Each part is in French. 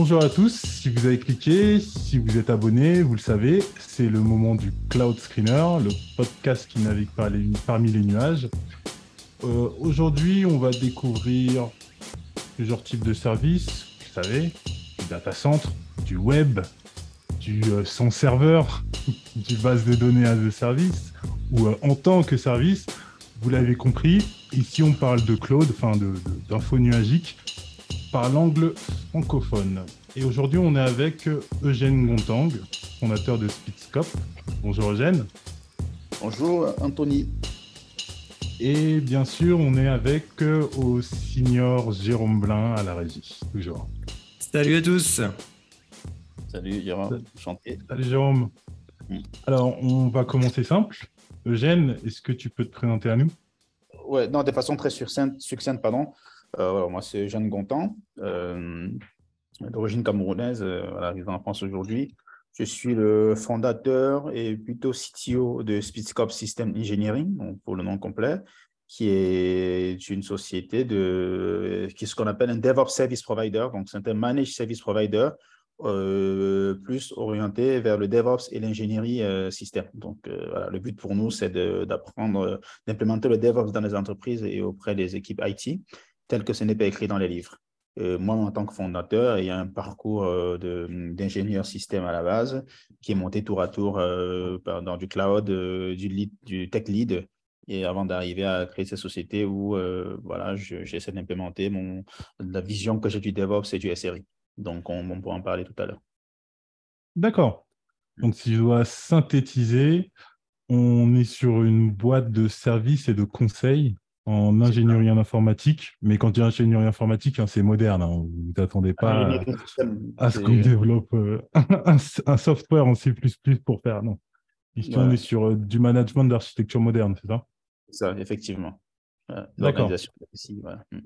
Bonjour à tous, si vous avez cliqué, si vous êtes abonné, vous le savez, c'est le moment du Cloud Screener, le podcast qui navigue parmi les nuages. Euh, aujourd'hui, on va découvrir plusieurs types de services, vous savez, du data center, du web, du euh, sans serveur, du base de données as a service, ou euh, en tant que service. Vous l'avez compris, ici on parle de cloud, enfin d'info nuagique, par l'angle francophone. Et aujourd'hui, on est avec Eugène Gontang, fondateur de Speedscope. Bonjour Eugène. Bonjour Anthony. Et bien sûr, on est avec au senior Jérôme Blin à la régie, toujours. Salut à tous. Salut Jérôme, enchanté. Salut Jérôme. Mm. Alors, on va commencer simple. Eugène, est-ce que tu peux te présenter à nous? Ouais, non, de façon très succincte, succincte pardon. Euh, moi, c'est Jeanne Gontan, euh, d'origine camerounaise, euh, arrivée en France aujourd'hui. Je suis le fondateur et plutôt CTO de Speedscope System Engineering, pour le nom complet, qui est une société de, qui est ce qu'on appelle un DevOps Service Provider. Donc, c'est un Managed Service Provider plus orienté vers le DevOps et l'ingénierie système. Donc, voilà, le but pour nous, c'est d'apprendre, d'implémenter le DevOps dans les entreprises et auprès des équipes IT tel que ce n'est pas écrit dans les livres. Euh, moi, en tant que fondateur, il y a un parcours euh, d'ingénieur système à la base qui est monté tour à tour euh, dans du cloud, du, tech lead, et avant d'arriver à créer cette société où voilà, j'essaie d'implémenter la vision que j'ai du DevOps et du SRI. Donc, on, on pourra en parler tout à l'heure. D'accord. Donc, si je dois synthétiser, on est sur une boîte de services et de conseils en ingénierie en informatique. Mais quand tu dis ingénierie informatique, hein, c'est moderne. Hein. Vous n'attendez pas à, ce qu'on développe euh, un, software en C++ pour faire. Non. Ici, on est sur euh, du management d'architecture moderne, c'est ça? Ça, effectivement. D'accord. Hmm.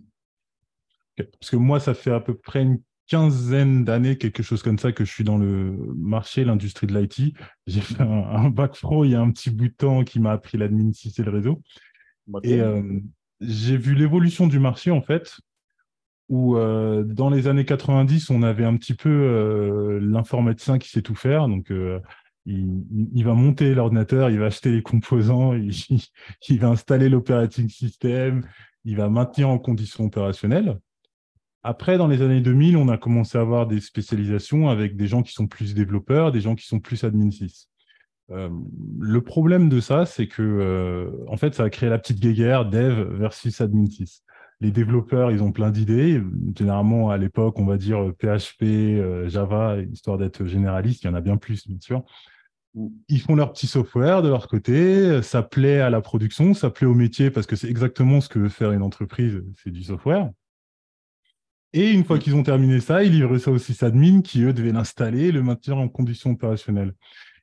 Parce que moi, ça fait à peu près une quinzaine d'années, quelque chose comme ça, que je suis dans le marché, l'industrie de l'IT. J'ai fait un, bac pro il y a un petit bout de temps qui m'a appris l'admin 6 et le réseau. Et euh, j'ai vu l'évolution du marché, en fait, où euh, dans les années 90, on avait un petit peu euh, l'informaticien qui sait tout faire. Donc, il, va monter l'ordinateur, il va acheter les composants, il, va installer l'operating system, il va maintenir en conditions opérationnelles. Après, dans les années 2000, on a commencé à avoir des spécialisations avec des gens qui sont plus développeurs, des gens qui sont plus admin 6. Euh, le problème de ça, c'est que euh, en fait, ça a créé la petite guéguerre dev versus admin 6. Les développeurs, ils ont plein d'idées. Généralement, à l'époque, on va dire PHP, euh, Java, histoire d'être généraliste. Il y en a bien plus, bien sûr. Ils font leur petit software de leur côté. Ça plaît à la production, ça plaît au métier parce que c'est exactement ce que veut faire une entreprise, c'est du software. Et une fois qu'ils ont terminé ça, ils livrent ça au sysadmin qui, eux, devaient l'installer le maintenir en conditions opérationnelles.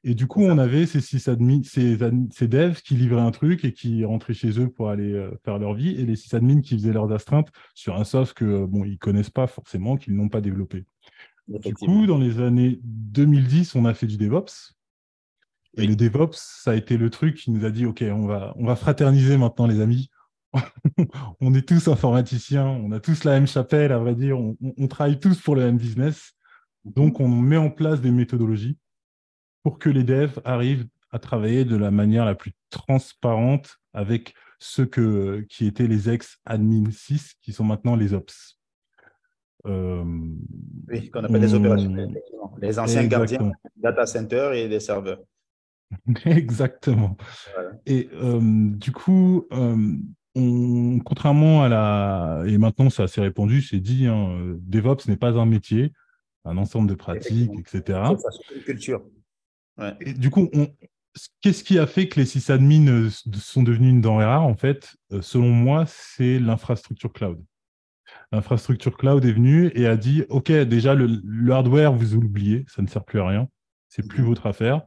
Et du coup, on avait ces, sysadmins, ces, ces, devs qui livraient un truc et qui rentraient chez eux pour aller euh, faire leur vie, et les sysadmins qui faisaient leurs astreintes sur un soft que euh, bon, ils connaissent pas forcément, qu'ils n'ont pas développé. Du coup, dans les années 2010, on a fait du DevOps. Et le DevOps, ça a été le truc qui nous a dit, OK, on va, on va fraterniser maintenant, les amis. on est tous informaticiens, on a tous la même chapelle, à vrai dire, on, on travaille tous pour le même business. Donc, on met en place des méthodologies pour que les devs arrivent à travailler de la manière la plus transparente avec ceux que, qui étaient les ex-admin 6, qui sont maintenant les ops. Euh, oui, qu'on appelle les opérationnels, les anciens gardiens data center et des serveurs. Exactement. Et euh, du coup, euh, on, contrairement à la... Et maintenant, ça s'est répandu, c'est dit, hein, DevOps n'est pas un métier, un ensemble de pratiques, etc. C'est une culture du coup, qu'est-ce qui a fait que les sysadmins euh, sont devenus une denrée rare En fait, euh, selon moi, c'est l'infrastructure cloud. L'infrastructure cloud est venue et a dit OK, déjà, le, hardware, vous oubliez, ça ne sert plus à rien, c'est plus votre affaire.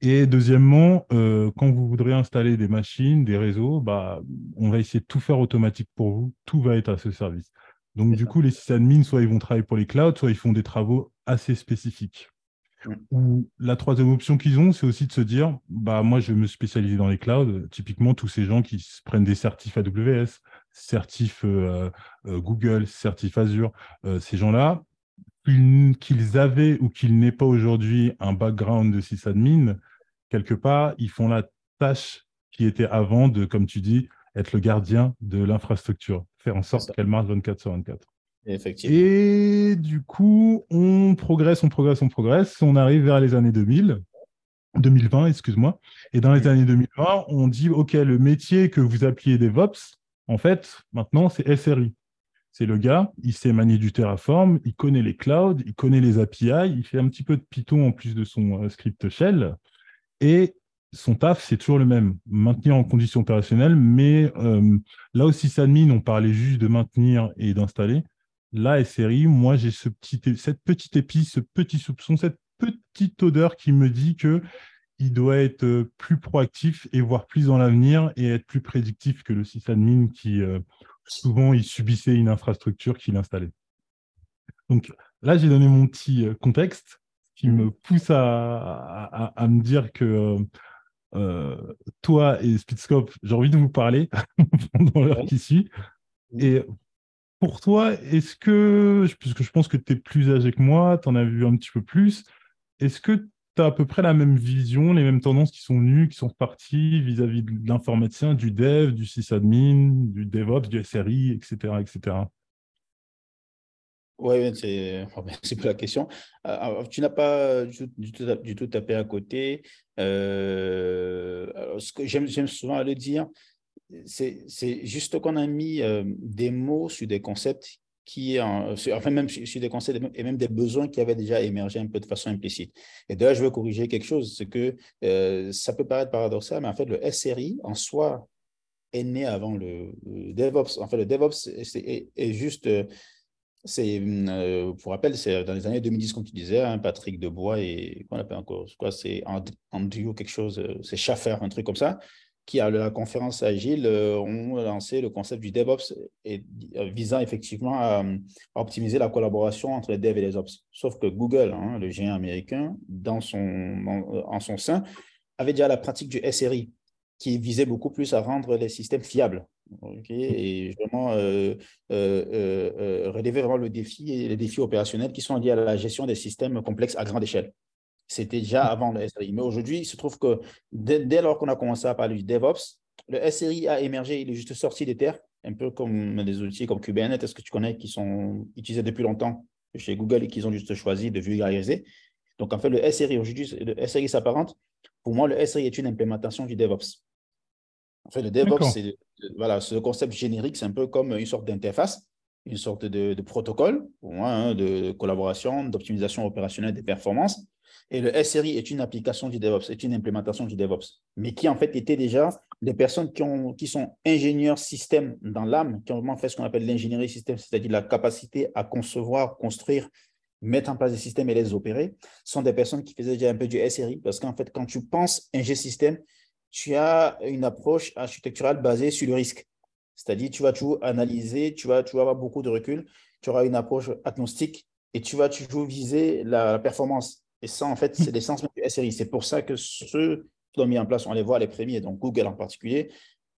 Et deuxièmement, euh, quand vous voudrez installer des machines, des réseaux, bah, on va essayer de tout faire automatique pour vous. Tout va être à ce service. Donc, du coup, les sysadmins, soit ils vont travailler pour les clouds, soit ils font des travaux assez spécifiques. Ou la troisième option qu'ils ont, c'est aussi de se dire, bah moi je vais me spécialiser dans les clouds. Typiquement, tous ces gens qui prennent des certifs AWS, certifs euh, euh, Google, certifs Azure, euh, ces gens-là qu'ils avaient ou qu'ils n'aient pas aujourd'hui un background de sysadmin, quelque part, ils font la tâche qui était avant de, comme tu dis, être le gardien de l'infrastructure, faire en sorte qu'elle marche 24 sur 24. Effectivement. Et du coup, on progresse, on progresse, on progresse. On arrive vers les années 2000, 2020, excuse-moi. Et dans les années 2020, on dit, OK, le métier que vous appeliez DevOps, en fait, maintenant, c'est SRI. C'est le gars, il sait manier du Terraform, il connaît les clouds, il connaît les API, il fait un petit peu de Python en plus de son euh, script shell. Et son taf, c'est toujours le même, maintenir en condition opérationnelle, mais euh, là aussi, Sadmin, on parlait juste de maintenir et d'installer. Là, SRI, moi, j'ai ce petit, cette petite épice, ce petit soupçon, cette petite odeur qui me dit que il doit être euh, plus proactif et voir plus dans l'avenir et être plus prédictif que le sysadmin qui, euh, souvent, il subissait une infrastructure qu'il installait. Donc là, j'ai donné mon petit contexte qui me pousse à, à me dire que euh, toi et Speedscope, j'ai envie de vous parler pendant l'heure qui suit. Et pour toi, est-ce que, puisque je pense que tu es plus âgé que moi, tu en as vu un petit peu plus, est-ce que tu as à peu près la même vision, les mêmes tendances qui sont venues, qui sont reparties vis-à-vis de l'informaticien, du dev, du sysadmin, du DevOps, du SRI, etc. etc. Oui, c'est c'est la question. Euh, tu n'as pas du tout, tapé à côté. Euh, ce que j'aime souvent le dire, c'est juste qu'on a mis euh, des mots sur des concepts qui, enfin même sur des concepts et même des besoins qui avaient déjà émergé un peu de façon implicite. Et d'ailleurs, je veux corriger quelque chose, c'est que ça peut paraître paradoxal, mais en fait, le SRI en soi est né avant le, DevOps. En fait, le DevOps est, juste c'est, euh, pour rappel, c'est dans les années 2010, comme tu disais, hein, Patrick Debois et qu'on appelle encore, quoi, c'est Andrew quelque chose, euh, c'est Schaffer, un truc comme ça, qui à la conférence Agile euh, ont lancé le concept du DevOps et, visant effectivement à, optimiser la collaboration entre les devs et les ops. Sauf que Google, hein, le géant américain, dans son, en son sein, avait déjà la pratique du SRI, qui visait beaucoup plus à rendre les systèmes fiables et vraiment euh, euh, euh, relever vraiment le défi les défis opérationnels qui sont liés à la gestion des systèmes complexes à grande échelle. C'était déjà mm. avant le SRI. Mais aujourd'hui, il se trouve que dès, lors qu'on a commencé à parler du DevOps, le SRI a émergé, il est juste sorti des terres, un peu comme des outils comme Kubernetes, est-ce que tu connais, qui sont utilisés depuis longtemps chez Google et qu'ils ont juste choisi de vulgariser. Donc, en fait, le SRI, aujourd'hui, le SRI s'apparente. Pour moi, le SRI est une implémentation du DevOps. En fait, le DevOps, c'est voilà, ce concept générique, c'est un peu comme une sorte d'interface, une sorte de, protocole hein, de collaboration, d'optimisation opérationnelle des performances. Et le SRI est une application du DevOps, est une implémentation du DevOps, mais qui en fait était déjà des personnes qui, qui sont ingénieurs système dans l'âme, qui ont vraiment fait ce qu'on appelle l'ingénierie système, c'est-à-dire la capacité à concevoir, construire, mettre en place des systèmes et les opérer, sont des personnes qui faisaient déjà un peu du SRI, parce qu'en fait, quand tu penses ingé système, tu as une approche architecturale basée sur le risque. C'est-à-dire, tu vas toujours analyser, tu vas, tu vas avoir beaucoup de recul, tu auras une approche agnostique et tu vas toujours viser la, performance. Et ça, en fait, c'est l'essence du SRI. C'est pour ça que ceux qui l'ont mis en place, on les voit les premiers, donc Google en particulier,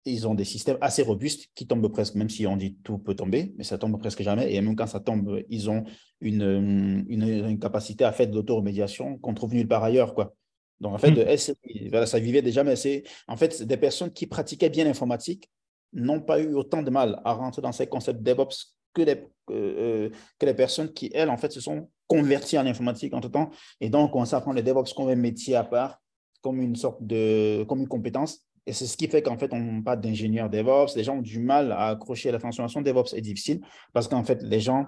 ils ont des systèmes assez robustes qui tombent presque, même si on dit tout peut tomber, mais ça tombe presque jamais. Et même quand ça tombe, ils ont une, une, une capacité à faire de l'autoremédiation qu'on trouve nulle part ailleurs. Quoi. Donc, en fait, hmm. ça vivait déjà, mais c'est en fait des personnes qui pratiquaient bien l'informatique n'ont pas eu autant de mal à rentrer dans ces concepts DevOps que les, euh, que les personnes qui, elles, en fait, se sont converties en informatique entre-temps. Et donc, on s'apprend le DevOps comme un métier à part, comme une sorte de, compétence. Et c'est ce qui fait qu'en fait, on parle d'ingénieurs DevOps. Les gens ont du mal à accrocher la transformation DevOps est difficile parce qu'en fait, les gens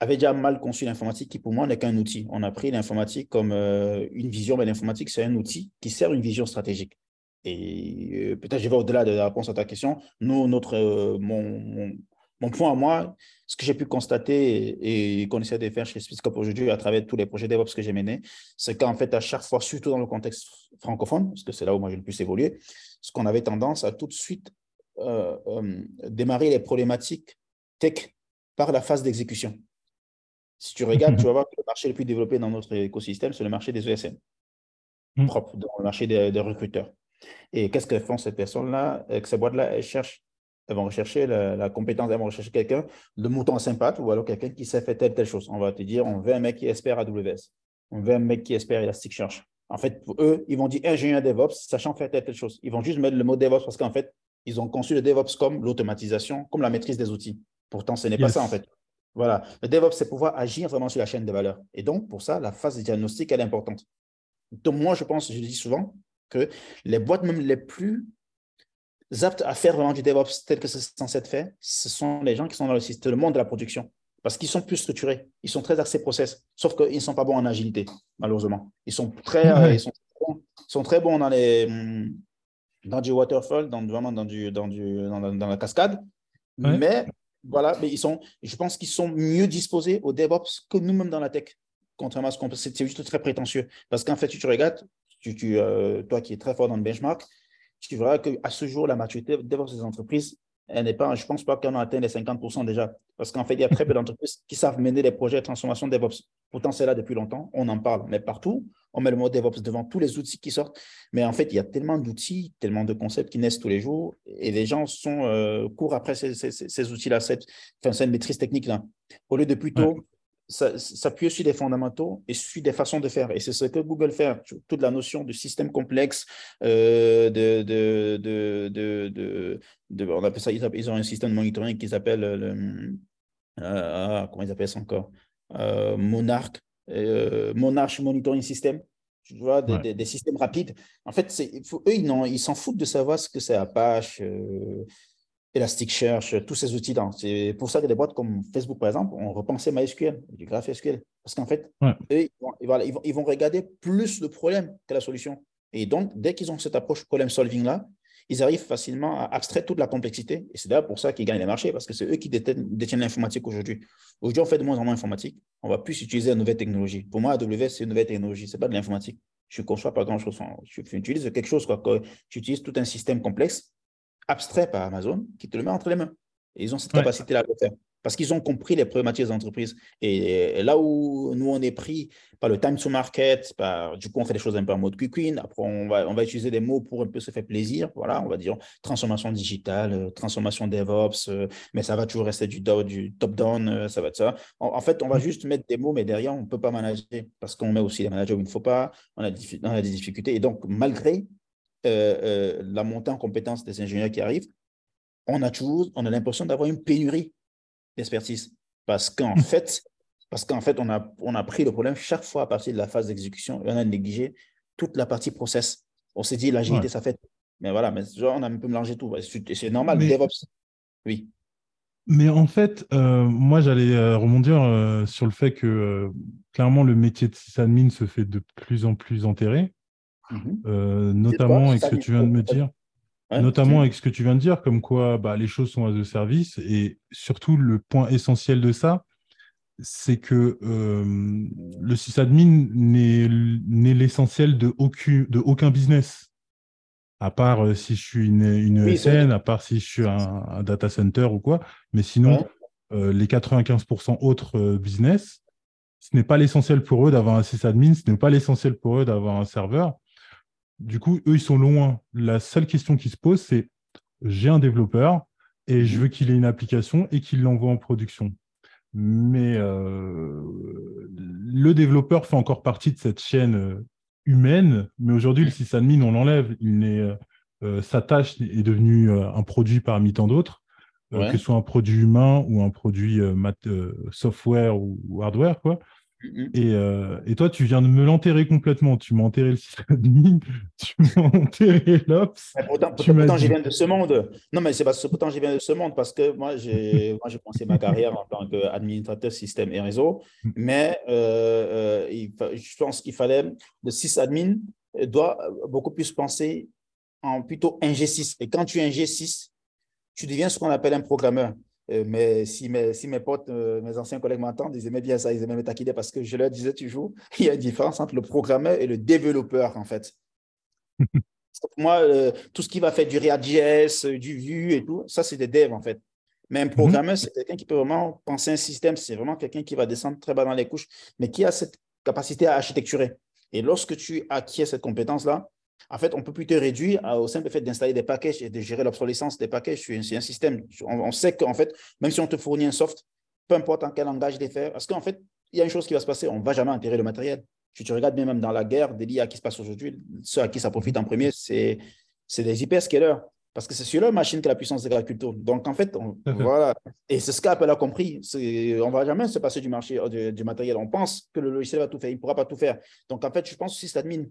avait déjà mal conçu l'informatique qui, pour moi, n'est qu'un outil. On a pris l'informatique comme euh, une vision, mais l'informatique, c'est un outil qui sert une vision stratégique. Et euh, peut-être je vais au-delà de la réponse à ta question. Nous, notre, euh, mon, mon, point à moi, ce que j'ai pu constater et, qu'on essaie de faire chez Speedscope aujourd'hui à travers tous les projets DevOps que j'ai menés, c'est qu'en fait, à chaque fois, surtout dans le contexte francophone, parce que c'est là où moi j'ai le plus évolué, ce qu'on avait tendance à tout de suite démarrer les problématiques tech par la phase d'exécution. Si tu regardes, tu vas voir que le marché le plus développé dans notre écosystème, c'est le marché des ESN, mm. propre, dans le marché des, recruteurs. Et qu'est-ce que font ces personnes-là Ces boîtes-là, elles cherchent? Elles vont rechercher la, compétence, elles vont rechercher quelqu'un de mouton à cinq pattes ou alors quelqu'un qui sait faire telle, telle chose. On va te dire, on veut un mec qui espère AWS. On veut un mec qui espère Elasticsearch. En fait, pour eux, ils vont dire ingénieur DevOps, sachant faire telle, telle chose. Ils vont juste mettre le mot DevOps parce qu'en fait, ils ont conçu le DevOps comme l'automatisation, comme la maîtrise des outils. Pourtant, ce n'est pas ça, en fait. Voilà. Le DevOps, c'est pouvoir agir vraiment sur la chaîne de valeur. Et donc, pour ça, la phase de diagnostic, elle est importante. Donc, moi, je pense, je le dis souvent, que les boîtes même les plus aptes à faire vraiment du DevOps tel que c'est censé être fait, ce sont les gens qui sont dans le, système, le monde de la production. Parce qu'ils sont plus structurés, ils sont très axés process, sauf qu'ils ne sont pas bons en agilité, malheureusement. Ils sont très, euh, ils sont, très bons dans, les, hum, dans du waterfall, dans, vraiment dans, du, dans, du, dans, la, cascade. Mais voilà, mais ils sont, je pense qu'ils sont mieux disposés au DevOps que nous-mêmes dans la tech, contrairement à ce qu'on C'est juste très prétentieux. Parce qu'en fait, si tu regardes, tu, tu, euh, toi qui es très fort dans le benchmark, tu verras qu'à ce jour, la maturité DevOps des entreprises, elle n'est pas, je ne pense pas qu'on a atteint les 50% déjà. Parce qu'en fait, il y a très peu d'entreprises qui savent mener des projets de transformation DevOps. Pourtant, c'est là depuis longtemps, on en parle, mais partout, on met le mot DevOps devant tous les outils qui sortent. Mais en fait, il y a tellement d'outils, tellement de concepts qui naissent tous les jours, et les gens sont euh, courent après ces, ces, outils-là, cette, cette maîtrise technique-là. Au lieu de plutôt s'appuyer sur des fondamentaux et sur des façons de faire. Et c'est ce que Google fait. Toute la notion de système complexe, euh, de, de, de, de, on appelle ça, ils ont un système de monitoring qu'ils appellent le, euh, ah, comment ils appellent ça encore? Euh, Monarch, euh, Monarch Monitoring System. Tu vois, des, des, systèmes rapides. En fait, eux, ils s'en foutent de savoir ce que c'est Apache, Elasticsearch, tous ces outils-là. C'est pour ça que des boîtes comme Facebook, par exemple, ont repensé MySQL, du GraphSQL. Parce qu'en fait, eux, ils, vont, ils, vont, ils, vont, regarder plus le problème que la solution. Et donc, dès qu'ils ont cette approche problem-solving-là, ils arrivent facilement à abstraire toute la complexité. Et c'est d'ailleurs pour ça qu'ils gagnent les marchés, parce que c'est eux qui détiennent, l'informatique aujourd'hui. Aujourd'hui, on fait de moins en moins d'informatique. On va plus utiliser la nouvelle technologie. Pour moi, AWS, c'est une nouvelle technologie. Ce n'est pas de l'informatique. Je ne conçois pas grand-chose. Je utilise quelque chose. Quoi. Tu utilises tout un système complexe abstrait par Amazon qui te le met entre les mains. Et ils ont cette capacité-là de le faire parce qu'ils ont compris les problématiques des entreprises. Et, là où nous, on est pris par le time to market, par, du coup, on fait des choses un peu en mode win. Après, on va, on va utiliser des mots pour un peu se faire plaisir. Voilà, on va dire transformation digitale, euh, transformation DevOps, euh, mais ça va toujours rester du, du top-down, euh, ça va être ça. En, fait, on va juste mettre des mots, mais derrière, on ne peut pas manager parce qu'on met aussi les managers où il ne faut pas. On a, on a des difficultés. Et donc, malgré euh, euh, la montée en compétences des ingénieurs qui arrivent, on a toujours, on a l'impression d'avoir une pénurie d'expertise. Parce qu'en hmm. fait, parce qu'en fait, on a, on a pris le problème chaque fois à partir de la phase d'exécution et on a négligé toute la partie process. On s'est dit, l'agilité, ça fait. Mais voilà, mais on a un peu mélangé tout. C'est normal, mais... DevOps. Oui. Mais en fait, euh, moi, j'allais rebondir sur le fait que clairement, le métier de sysadmin se fait de plus en plus enterré. Mhm. Euh, notamment avec ce que tu viens de me dire. notamment avec ce que tu viens de dire, comme quoi bah, les choses sont à de service. Et surtout, le point essentiel de ça, c'est que euh, le sysadmin n'est l'essentiel de aucun, de aucun business. À part euh, si je suis une, une ESN, à part si je suis un, data center ou quoi. Mais sinon, les 95% autres business, ce n'est pas l'essentiel pour eux d'avoir un sysadmin, ce n'est pas l'essentiel pour eux d'avoir un serveur. Du coup, eux, ils sont loin. La seule question qui se pose, c'est j'ai un développeur et je mhm. veux qu'il ait une application et qu'il l'envoie en production. Mais euh, le développeur fait encore partie de cette chaîne euh, humaine, mais aujourd'hui, le sysadmin, on l'enlève. Il euh, sa tâche est devenue un produit parmi tant d'autres, que ce soit un produit humain ou un produit software ou hardware. Quoi. Mm-hmm. Et, euh, et, toi, tu viens de me l'enterrer complètement. Tu m'as enterré le sysadmin, tu m'as enterré l'Ops. Pourtant, pourtant j'y viens de ce monde. Non, mais c'est parce que pourtant j'y viens de ce monde parce que moi, j'ai commencé ma carrière en tant qu'administrateur système et réseau. Mm. Mais euh, euh, je pense qu'il fallait, le sysadmin doit beaucoup plus penser en plutôt un G6. Et quand tu es un G6, tu deviens ce qu'on appelle un programmeur. Euh, mais si mes, si mes potes, euh, mes anciens collègues m'entendent, ils aimaient bien ça, ils aimaient me taquiner parce que je leur disais toujours, il y a une différence entre le programmeur et le développeur, en fait. pour moi, euh, tout ce qui va faire du React.js, du Vue et tout, ça, c'est des devs, en fait. Mais un mhm. programmeur, c'est quelqu'un qui peut vraiment penser un système, c'est vraiment quelqu'un qui va descendre très bas dans les couches, mais qui a cette capacité à architecturer. Et lorsque tu acquiers cette compétence-là, En fait, on ne peut plus te réduire au simple fait d'installer des packages et de gérer l'obsolescence des packages. C'est un système. On, sait qu'en fait, même si on te fournit un soft, peu importe en quel langage il est fait, parce qu'en fait, il y a une chose qui va se passer, on ne va jamais enterrer le matériel. Si tu regardes même dans la guerre des l'IA qui se passe aujourd'hui, ceux à qui ça profite en premier, c'est des hyperscalers. Parce que c'est sur leur machine que la puissance des tourne. Donc, en fait, voilà. Et c'est ce qu'Apple a compris. On ne va jamais se passer du marché euh, du, matériel. On pense que le logiciel va tout faire. Il ne pourra pas tout faire. Donc, en fait, je pense que si admin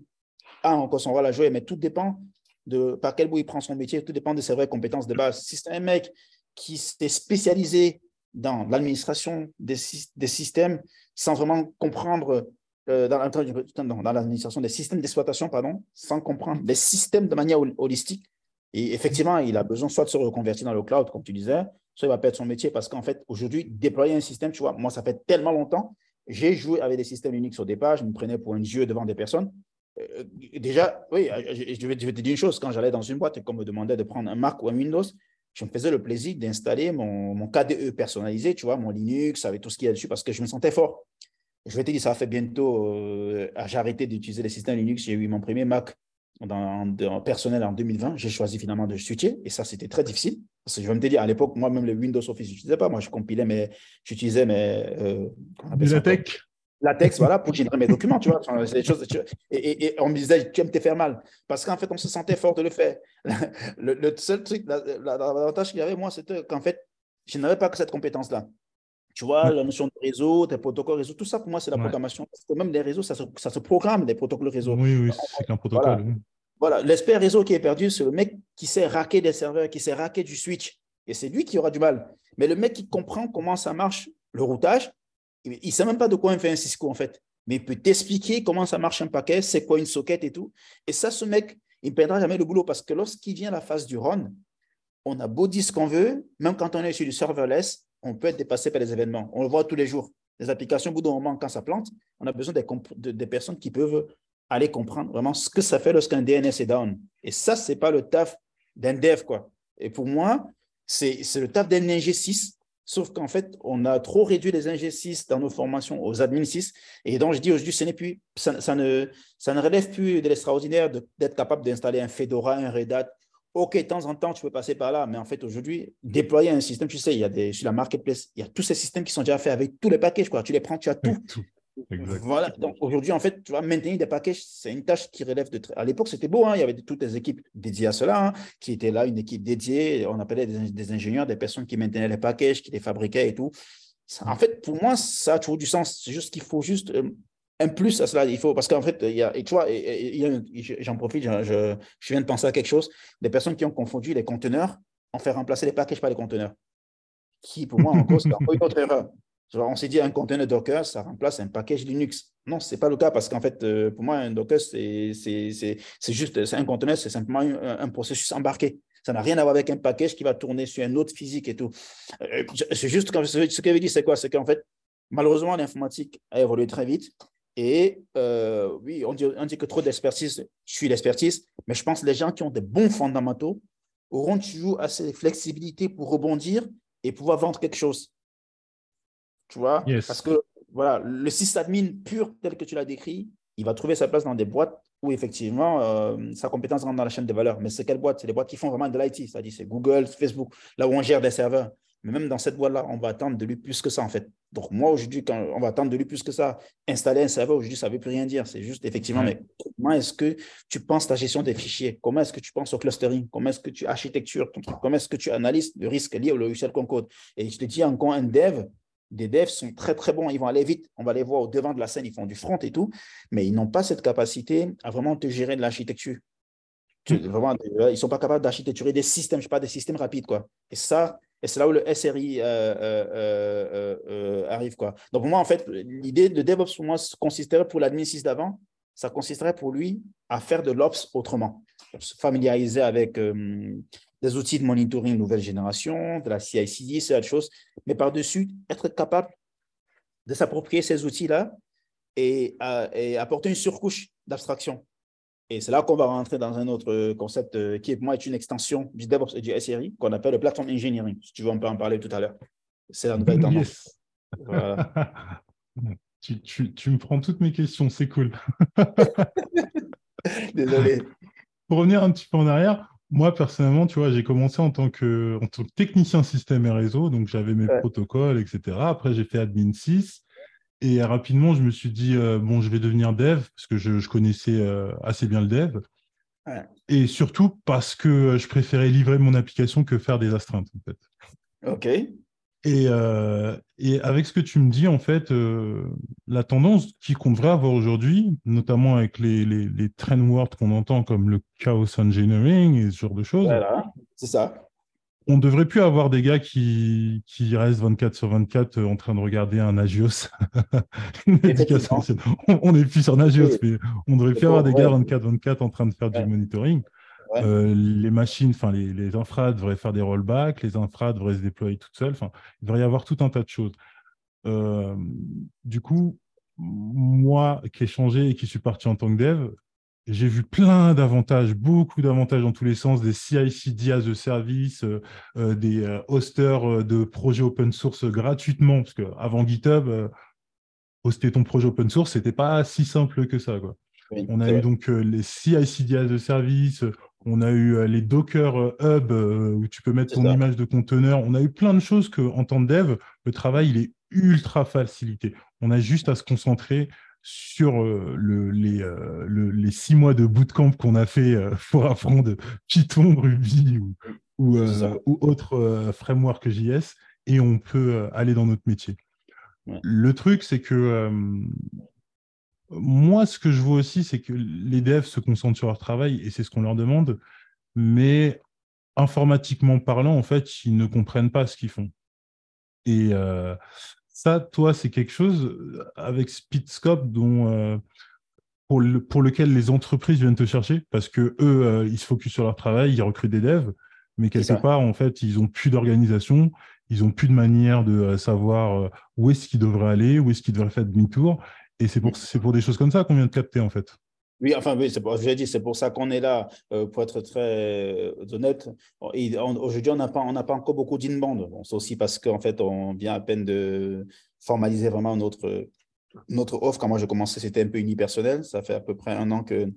a encore son rôle à jouer, mais tout dépend de par quel bout il prend son métier. Tout dépend de ses vraies compétences de base. Si c'est un mec qui s'est spécialisé dans l'administration des, systèmes sans vraiment comprendre euh, dans, dans l'administration des systèmes d'exploitation, pardon, sans comprendre les systèmes de manière holistique, et effectivement, il a besoin soit de se reconvertir dans le cloud, comme tu disais, soit il va perdre son métier parce qu'en fait, aujourd'hui, déployer un système, tu vois, moi, ça fait tellement longtemps. J'ai joué avec des systèmes Unix au départ, je me prenais pour un dieu devant des personnes. Euh, déjà, oui, je vais, te dire une chose, quand j'allais dans une boîte et qu'on me demandait de prendre un Mac ou un Windows, je me faisais le plaisir d'installer mon, KDE personnalisé, tu vois, mon Linux, avec tout ce qu'il y a dessus, parce que je me sentais fort. Je vais te dire, ça fait bientôt, euh, j'ai arrêté d'utiliser les systèmes Linux, j'ai eu mon premier Mac dans, personnel en 2020, j'ai choisi finalement de switcher et ça, c'était très difficile. Parce que je vais me dire, à l'époque, moi-même, le Windows Office, je n'utilisais pas. Moi, je compilais, mais j'utilisais mes. Euh, latex Latex, voilà, pour générer mes documents, tu vois. choses, et, on me disait, tu aimes te faire mal. Parce qu'en fait, on se sentait fort de le faire. Le, seul truc, l'avantage qu'il y avait, moi, c'était qu'en fait, je n'avais pas que cette compétence-là. Tu vois, la notion de réseau, des protocoles réseau, tout ça pour moi, c'est la programmation. Parce que même les réseaux, ça se, ça se programme, les protocoles réseau. Oui, oui, c'est qu'un protocole. Voilà, l'expert réseau qui est perdu, c'est le mec qui sait raquer des serveurs, qui sait raquer du switch. Et c'est lui qui aura du mal. Mais le mec qui comprend comment ça marche, le routage, il ne sait même pas de quoi il fait un Cisco en fait. Mais il peut t'expliquer comment ça marche un paquet, c'est quoi une socket et tout. Et ça, ce mec, il ne perdra jamais le boulot parce que lorsqu'il vient à la phase du run, on a beau dire ce qu'on veut, même quand on est sur du serverless, on peut être dépassé par les événements. On le voit tous les jours. Les applications, au bout d'un moment, quand ça plante, on a besoin des, personnes qui peuvent aller comprendre vraiment ce que ça fait lorsqu'un DNS est down. Et ça, ce n'est pas le taf d'un dev. Quoi. Et pour moi, c'est le taf d'un NG6, sauf qu'en fait, on a trop réduit les NG6 dans nos formations aux admin 6. Et donc, je dis aujourd'hui, ce n'est plus, ça, ça, ne, ça ne relève plus de l'extraordinaire d'être capable d'installer un Fedora, un Red Hat, OK, de temps en temps, tu peux passer par là, mais en fait, aujourd'hui, déployer un système, tu sais, il y a des, sur la marketplace, il y a tous ces systèmes qui sont déjà faits avec tous les packages, quoi. Tu les prends, tu as tout. Voilà. Donc aujourd'hui, en fait, tu vois, maintenir des packages, c'est une tâche qui relève de. À l'époque, c'était beau, hein. il y avait toutes les équipes dédiées à cela, hein, qui étaient là, une équipe dédiée. On appelait des, ingénieurs, des personnes qui maintenaient les packages, qui les fabriquaient et tout. en fait, pour moi, ça a toujours du sens. C'est juste qu'il faut juste euh, un plus à cela. Il faut, parce qu'en fait, il y a, et tu vois, j'en profite, je, viens de penser à quelque chose. Des personnes qui ont confondu les conteneurs en fait remplacer les packages par les conteneurs. Qui, pour moi, en cause, c'est une autre erreur. On s'est dit un conteneur Docker, ça remplace un package Linux. Non, ce n'est pas le cas parce qu'en fait, euh, pour moi, un Docker, c'est juste un conteneur, c'est simplement un, processus embarqué. Ça n'a rien à voir avec un package qui va tourner sur un autre physique et tout. Euh, c'est juste, ce que je dit, c'est quoi? C'est qu'en fait, malheureusement, l'informatique a évolué très vite. Et euh, oui, on dit, on dit, que trop d'expertise suis l'expertise, mais je pense que les gens qui ont des bons fondamentaux auront toujours assez de flexibilité pour rebondir et pouvoir vendre quelque chose. Tu vois Parce que voilà, le sysadmin pur tel que tu l'as décrit, il va trouver sa place dans des boîtes où effectivement euh, sa compétence rentre dans la chaîne de valeur. Mais c'est quelles boîtes C'est les boîtes qui font vraiment de l'IT, c'est-à-dire c'est Google, Facebook, là où on gère des serveurs. Mais même dans cette boîte-là, on va attendre de lui plus que ça, en fait. Donc, moi, aujourd'hui, quand on va attendre de lui plus que ça, installer un serveur, aujourd'hui, ça ne veut plus rien dire. C'est juste, effectivement, mais comment est-ce que tu penses ta gestion des fichiers? Comment est-ce que tu penses au clustering? Comment est-ce que tu architectures ton truc? Comment est-ce que tu analyses le risque lié au logiciel qu'on code? Et je te dis encore, un dev, des devs sont très, très bons. Ils vont aller vite. On va les voir au devant de la scène. Ils font du front et tout. Mais ils n'ont pas cette capacité à vraiment te gérer de l'architecture. Vraiment, ils ne sont pas capables d'architecturer des systèmes, je sais pas, des systèmes rapides. Quoi. Et ça, et c'est là où le SRI euh, euh, euh, arrive. Quoi. Donc, pour moi, en fait, l'idée de DevOps, pour moi, consisterait pour l'admin 6 d'avant, ça consisterait pour lui à faire de l'Ops autrement. Se familiariser avec des outils de monitoring nouvelle génération, de la CI/CD, c'est autre chose. Mais par-dessus, être capable de s'approprier ces outils-là et, et apporter une surcouche d'abstraction. Et c'est là qu'on va rentrer dans un autre euh, concept euh, qui, pour moi, est une extension du DevOps et du SRI, qu'on appelle le platform engineering. Si tu veux, on peut en parler tout à l'heure. C'est la nouvelle tendance. tu, tu, tu, me prends toutes mes questions, c'est cool. Désolé. pour revenir un petit peu en arrière, moi, personnellement, tu vois, j'ai commencé en tant, que, en tant que technicien système et réseau, donc j'avais mes protocoles, etc. Après, j'ai fait admin 6. Et rapidement, je me suis dit, euh, bon, je vais devenir dev, parce que je, connaissais euh, assez bien le dev. Et surtout parce que je préférais livrer mon application que faire des astreintes, en fait. OK. Euh, et, avec ce que tu me dis, en fait, euh, la tendance qu'on devrait avoir aujourd'hui, notamment avec les, les, les trend words qu'on entend comme le chaos engineering et ce genre de choses. Voilà, c'est ça. On devrait plus avoir des gars qui, qui restent 24 sur 24 euh, en train de regarder un Agios. on n'est plus sur Agios, mais on devrait plus avoir des gars 24-24 en train de faire du monitoring. Euh, les machines, enfin les, les, infras devraient faire des rollbacks, les infras devraient se déployer toutes seules. Enfin, il devrait y avoir tout un tas de choses. Euh, du coup, moi qui ai changé et qui suis parti en tant que dev, j'ai vu plein d'avantages, beaucoup d'avantages dans tous les sens, des CI/CD as a service, euh, des hosters de projets open source gratuitement, parce qu'avant GitHub, hoster ton projet open source, c'était pas si simple que ça. Quoi. on a eu donc les CI/CD as a service, on a eu euh, les Docker euh, Hub euh, où tu peux mettre ton image de conteneur. On a eu plein de choses que, en tant que dev, le travail il est ultra facilité. On a juste à se concentrer sur les, six mois de bootcamp qu'on a fait pour apprendre Python, Ruby ou, ou, autre framework JS et on peut aller dans notre métier. Le truc, c'est que moi, ce que je vois aussi, c'est que les devs se concentrent sur leur travail et c'est ce qu'on leur demande, mais informatiquement parlant, en fait, ils ne comprennent pas ce qu'ils font. Et euh, ça, toi, c'est quelque chose euh, avec Speedscope dont, euh, pour, lequel les entreprises viennent te chercher parce que eux, ils se focusent sur leur travail, ils recrutent des devs, mais quelque part, en fait, ils n'ont plus d'organisation, ils n'ont plus de manière de savoir où est-ce qu'ils devraient aller, où est-ce qu'ils devraient faire demi-tour. Et c'est pour, pour des choses comme ça qu'on vient de capter, en fait. Oui, enfin, oui, c'est pour, dit, c'est pour ça qu'on est là, euh, pour être très euh, honnête. Aujourd'hui, on n'a pas, on pas encore beaucoup d'inbound. Bon, c'est aussi parce qu'en fait, on vient à peine de formaliser vraiment notre, notre offre. Quand moi, j'ai commencé, c'était un peu unipersonnel. Ça fait à peu près un an que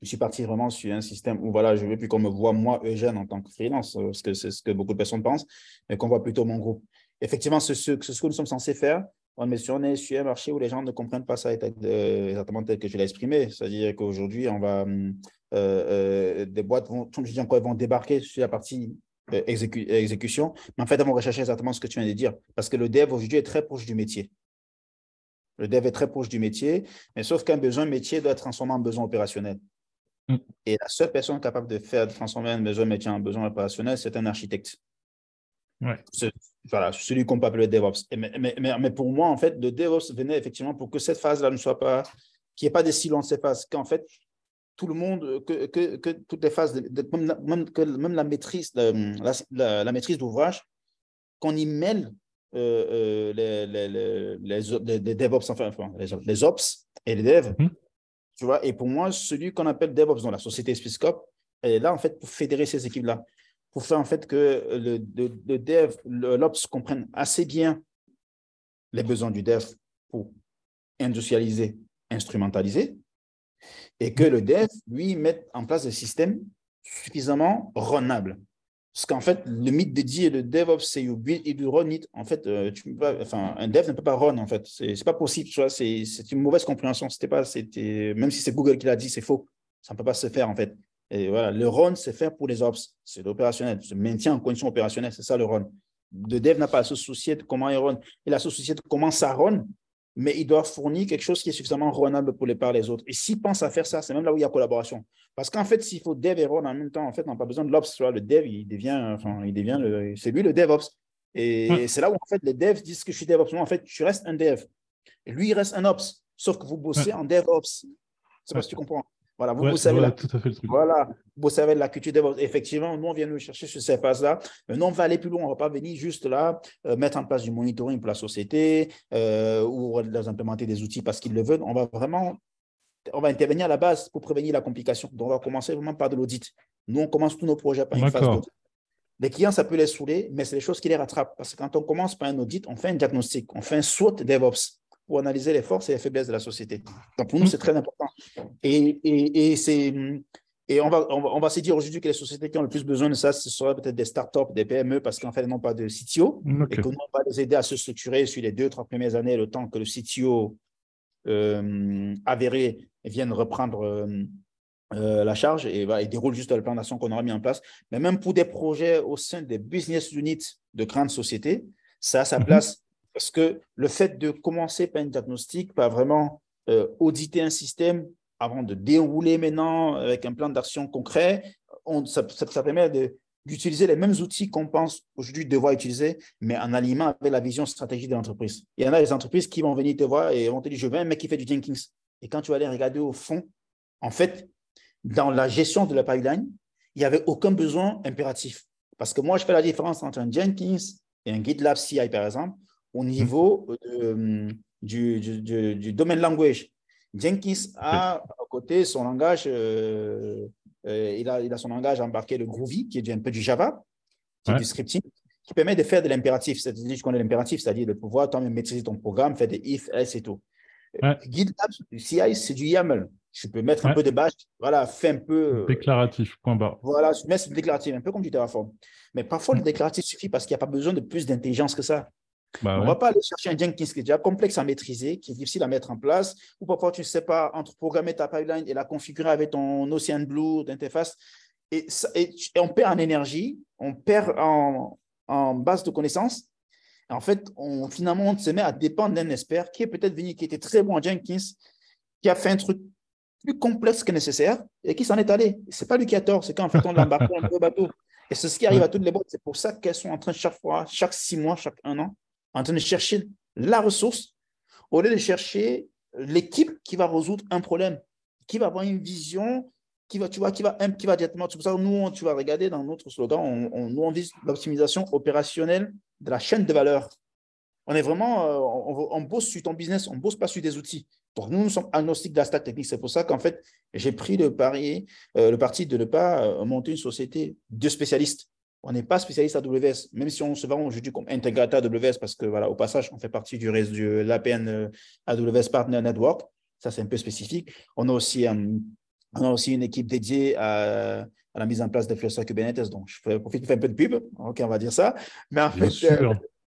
je suis parti vraiment sur un système où voilà, je veux plus qu'on me voit, moi, Eugène, en tant que freelance, parce que c'est ce que beaucoup de personnes pensent, mais qu'on voit plutôt mon groupe. Effectivement, c'est ce, ce que nous sommes censés faire, mais si on est sur un marché où les gens ne comprennent pas ça euh, exactement tel que je l'ai exprimé, c'est-à-dire qu'aujourd'hui, on va, euh, euh, des boîtes vont, je dis encore, vont débarquer sur la partie exécution, mais en fait, elles vont rechercher exactement ce que tu viens de dire, parce que le dev aujourd'hui est très proche du métier. Le dev est très proche du métier, mais sauf qu'un besoin métier doit être transformé en besoin opérationnel. Mm. Et la seule personne capable de faire de transformer un besoin métier en besoin opérationnel, c'est un architecte. Ouais voilà, celui qu'on peut appeler DevOps. Mais, mais, mais, pour moi, en fait, le DevOps venait effectivement pour que cette phase-là ne soit pas, qu'il n'y ait pas des silences ces phases, qu'en fait, tout le monde, que, que, que toutes les phases, même, que, même la maîtrise, la, la, maîtrise d'ouvrage, qu'on y mêle euh, euh, les, les, les, les, DevOps, enfin, les, Ops et les Devs. Mhm. Tu vois, et pour moi, celui qu'on appelle DevOps dans la société Spiscope, elle est là, en fait, pour fédérer ces équipes-là pour faire en fait que le, le, dev, l'ops comprenne assez bien les besoins du dev pour industrialiser, instrumentaliser, et que le dev, lui, mette en place des systèmes suffisamment runables. Parce qu'en fait, le mythe de dire le DevOps, c'est you build you run it. En fait, euh, tu enfin, un dev ne peut pas run, en fait. C'est pas possible, tu vois, c'est une mauvaise compréhension. Pas, même si c'est Google qui l'a dit, c'est faux. Ça ne peut pas se faire, en fait. Et voilà, le run, c'est fait pour les ops, c'est l'opérationnel, se maintien en condition opérationnelle, c'est ça le run. Le dev n'a pas à se soucier de comment il run, il a à se soucier de comment ça run, mais il doit fournir quelque chose qui est suffisamment runnable pour les par les autres. Et s'il pense à faire ça, c'est même là où il y a collaboration. Parce qu'en fait, s'il faut dev et run en même temps, en fait, on n'a pas besoin de l'ops. Le dev, il devient, enfin, il devient le, c'est lui le DevOps. Et c'est là où, en fait, les devs disent que je suis DevOps. Moi, en fait, tu restes un dev. Et lui, il reste un ops. Sauf que vous bossez en DevOps. C'est pas si tu comprends. Voilà, vous, vous savez, tout à fait le truc. Voilà, vous savez la culture DevOps. Effectivement, nous, on vient nous chercher sur ces phases-là. Mais nous, on va aller plus loin. On ne va pas venir juste là, euh, mettre en place du monitoring pour la société euh, ou leur implémenter des outils parce qu'ils le veulent. On va vraiment on va intervenir à la base pour prévenir la complication. Donc, on va commencer vraiment par de l'audit. Nous, on commence tous nos projets par une phase d'audit. Les clients, ça peut les saouler, mais c'est des choses qui les rattrapent. Parce que quand on commence par un audit, on fait un diagnostic, on fait un SWOT DevOps pour analyser les forces et les faiblesses de la société. Donc pour nous, mm. c'est très important. Et, et, et c'est Et on va, on va, se dire aujourd'hui que les sociétés qui ont le plus besoin de ça, ce seraient peut-être des startups, des PME, parce qu'en fait, elles n'ont pas de CTO. Et que nous, on va les aider à se structurer sur les deux, trois premières années, le temps que le CTO euh, avéré vienne reprendre euh, euh, la charge et, va, et déroule juste le plan d'action qu'on aura mis en place. Mais même pour des projets au sein des business units de grandes sociétés, ça a sa mhm. place parce que le fait de commencer par un diagnostic, par vraiment auditer un système avant de dérouler maintenant avec un plan d'action concret, on, ça, ça, permet d'utiliser les mêmes outils qu'on pense aujourd'hui devoir utiliser, mais en aliment avec la vision stratégique de l'entreprise. Il y en a des entreprises qui vont venir te voir et vont te dire, je veux un mec qui fait du Jenkins. Et quand tu vas aller regarder au fond, en fait, dans la gestion de la pipeline, il n'y avait aucun besoin impératif. Parce que moi, je fais la différence entre un Jenkins et un GitLab CI, par exemple, au niveau euh, du, du, du, domaine language. Jenkins a à côté son langage, euh, euh, il, a, il, a, son langage embarqué de Groovy, qui est un peu du Java, qui est du scripting, qui permet de faire de l'impératif. C'est-à-dire, je connais l'impératif, c'est-à-dire de pouvoir toi-même maîtriser ton programme, faire des if, else et tout. Ouais. GitLab, CI, c'est du YAML. Je peux mettre un peu de bash, voilà, fais un peu. Déclaratif, point barre. Voilà, mais c'est déclaratif, un peu comme du Terraform. Mais parfois, le déclaratif suffit parce qu'il n'y a pas besoin de plus d'intelligence que ça. Bah on ne va pas aller chercher un Jenkins qui est déjà complexe à maîtriser, qui est difficile à mettre en place, ou parfois tu ne sais pas entre programmer ta pipeline et la configurer avec ton Ocean Blue d'interface. Et, on perd en énergie, on perd en, en base de connaissances. En fait, on, finalement, on se met à dépendre d'un expert qui est peut-être venu, qui était très bon en Jenkins, qui a fait un truc plus complexe que nécessaire et qui s'en est allé. Ce n'est pas lui qui a tort, c'est qu'en fait, on l'a embarqué un peu au bateau. Et c'est ce qui arrive à toutes les boîtes. C'est pour ça qu'elles sont en train, chaque fois, chaque six mois, chaque un an, en train de chercher la ressource au lieu de chercher l'équipe qui va résoudre un problème, qui va avoir une vision, qui va, tu vois, qui va, qui va directement. C'est pour ça que nous, tu vas regarder dans notre slogan, nous, on vise l'optimisation opérationnelle de la chaîne de valeur. On est vraiment, euh, on, bosse sur ton business, on ne bosse pas sur des outils. Donc, nous, nous sommes agnostiques de la stack technique. C'est pour ça qu'en fait, j'ai pris le, pari, euh, le parti de ne pas euh, monter une société de spécialistes. On n'est pas spécialiste AWS, même si on se vend aujourd'hui comme intégrateur AWS, parce que, voilà, au passage, on fait partie du réseau de l'APN AWS Partner Network. Ça, c'est un peu spécifique. On a aussi, on a aussi une équipe dédiée à, la mise en place de Kubernetes. Donc, je profite de faire un peu de pub. OK, on va dire ça. Mais en fait,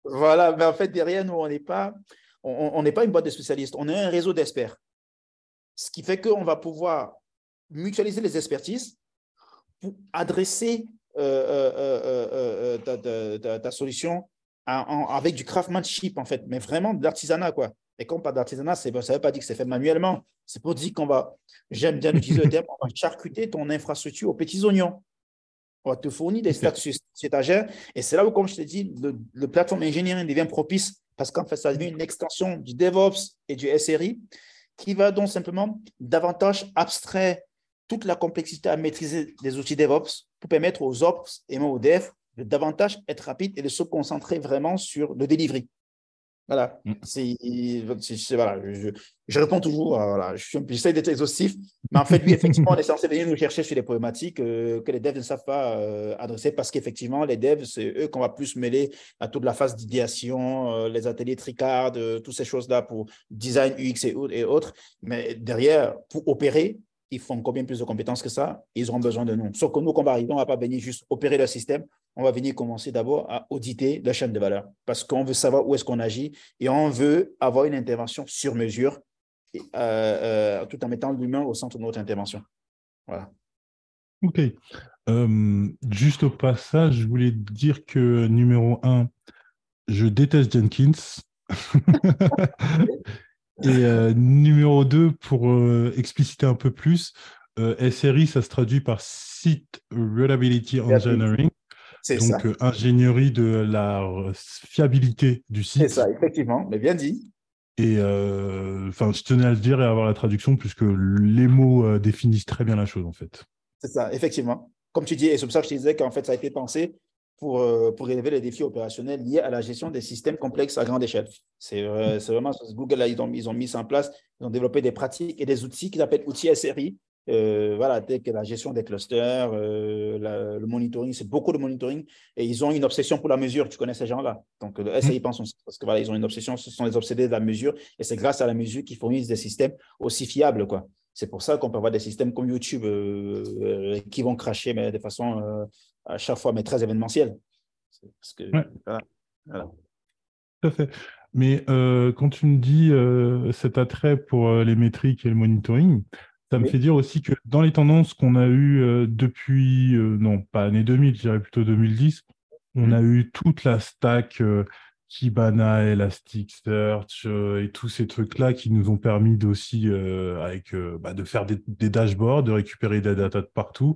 voilà, mais en fait, derrière nous, on n'est pas, on n'est pas une boîte de spécialistes, on est un réseau d'experts. Ce qui fait qu'on va pouvoir mutualiser les expertises pour adresser euh, ta, solution avec du craftsmanship, en fait, mais vraiment de l'artisanat, quoi. Et quand on parle d'artisanat, ça ne veut pas dire que c'est fait manuellement. C'est pour dire qu'on va, j'aime bien utiliser le terme, on va charcuter ton infrastructure aux petits oignons. On va te fournir des statuts étagères. Et c'est là où, comme je t'ai dit, le, le plateforme engineering devient propice parce qu'en fait, ça devient une extension du DevOps et du SRI qui va donc simplement davantage abstraire toute la complexité à maîtriser des outils DevOps pour permettre aux Ops et même aux Devs de davantage être rapides et de se concentrer vraiment sur le delivery. Voilà, mm. c'est, voilà je, je, réponds toujours, voilà, j'essaie d'être exhaustif, mais en fait, lui, effectivement, on est censé venir nous chercher sur les problématiques euh, que les devs ne savent pas euh, adresser parce qu'effectivement, les devs, c'est eux qu'on va plus mêler à toute la phase d'idéation, euh, les ateliers Tricard, toutes ces choses-là pour design UX et, et autres. Mais derrière, pour opérer, ils font combien plus de compétences que ça, ils auront besoin de nous. Sauf que nous, quand on va arriver, on ne va pas venir juste opérer le système, on va venir commencer d'abord à auditer la chaîne de valeur parce qu'on veut savoir où est-ce qu'on agit et on veut avoir une intervention sur mesure euh, euh, tout en mettant l'humain au centre de notre intervention. Voilà. OK. Euh, juste au passage, je voulais dire que numéro un, je déteste Jenkins. Et euh, numéro 2, pour euh, expliciter un peu plus, euh, SRI, ça se traduit par Site Reliability Engineering. C'est Donc, ingénierie de la fiabilité du site. C'est ça, effectivement, mais bien dit. Et enfin, je tenais à le dire et à avoir la traduction, puisque les mots définissent très bien la chose, en fait. C'est ça, effectivement. Comme tu dis, et c'est pour ça que je te disais qu'en fait, ça a été pensé pour, euh, pour relever les défis opérationnels liés à la gestion des systèmes complexes à grande échelle. C'est euh, vraiment Google, là, ils, ont, ils ont mis ça en place, ils ont développé des pratiques et des outils qu'ils appellent outils SRI. Euh, voilà, tels que la gestion des clusters, le monitoring, c'est beaucoup de monitoring et ils ont une obsession pour la mesure. Tu connais ces gens-là? Donc, le SRI pense parce que voilà, ils ont une obsession, ce sont les obsédés de la mesure et c'est grâce à la mesure qu'ils fournissent des systèmes aussi fiables. Quoi. C'est pour ça qu'on peut avoir des systèmes comme YouTube euh, qui vont cracher mais de façon à chaque fois, mais très événementielle. Parce que, Tout à fait. Mais quand tu me dis cet attrait pour les métriques et le monitoring, ça me fait dire aussi que dans les tendances qu'on a eues depuis, non, pas année 2000, je dirais plutôt 2010, on a mmh. eu toute la stack Kibana, Elasticsearch et tous ces trucs-là qui nous ont permis aussi avec bah, de faire des, dashboards, de récupérer des data de partout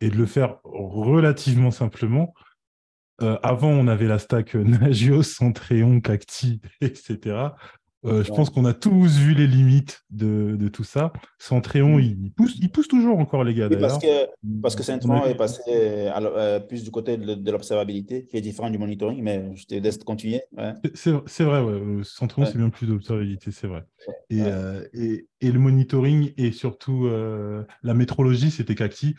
et de le faire relativement simplement. avant, on avait la stack Nagios, Centreon, Cacti, etc. Euh, je pense qu'on a tous vu les limites de, tout ça. Centréon, mm. il, pousse, il pousse toujours encore, les gars. parce que, parce que Centréon est passé euh, plus du côté de, l'observabilité, qui est différent du monitoring, mais je te laisse continuer. C'est vrai, ouais. Centréon, c'est bien plus d'observabilité, c'est vrai. Et, euh, et, et, le monitoring et surtout la métrologie, c'était Cacti.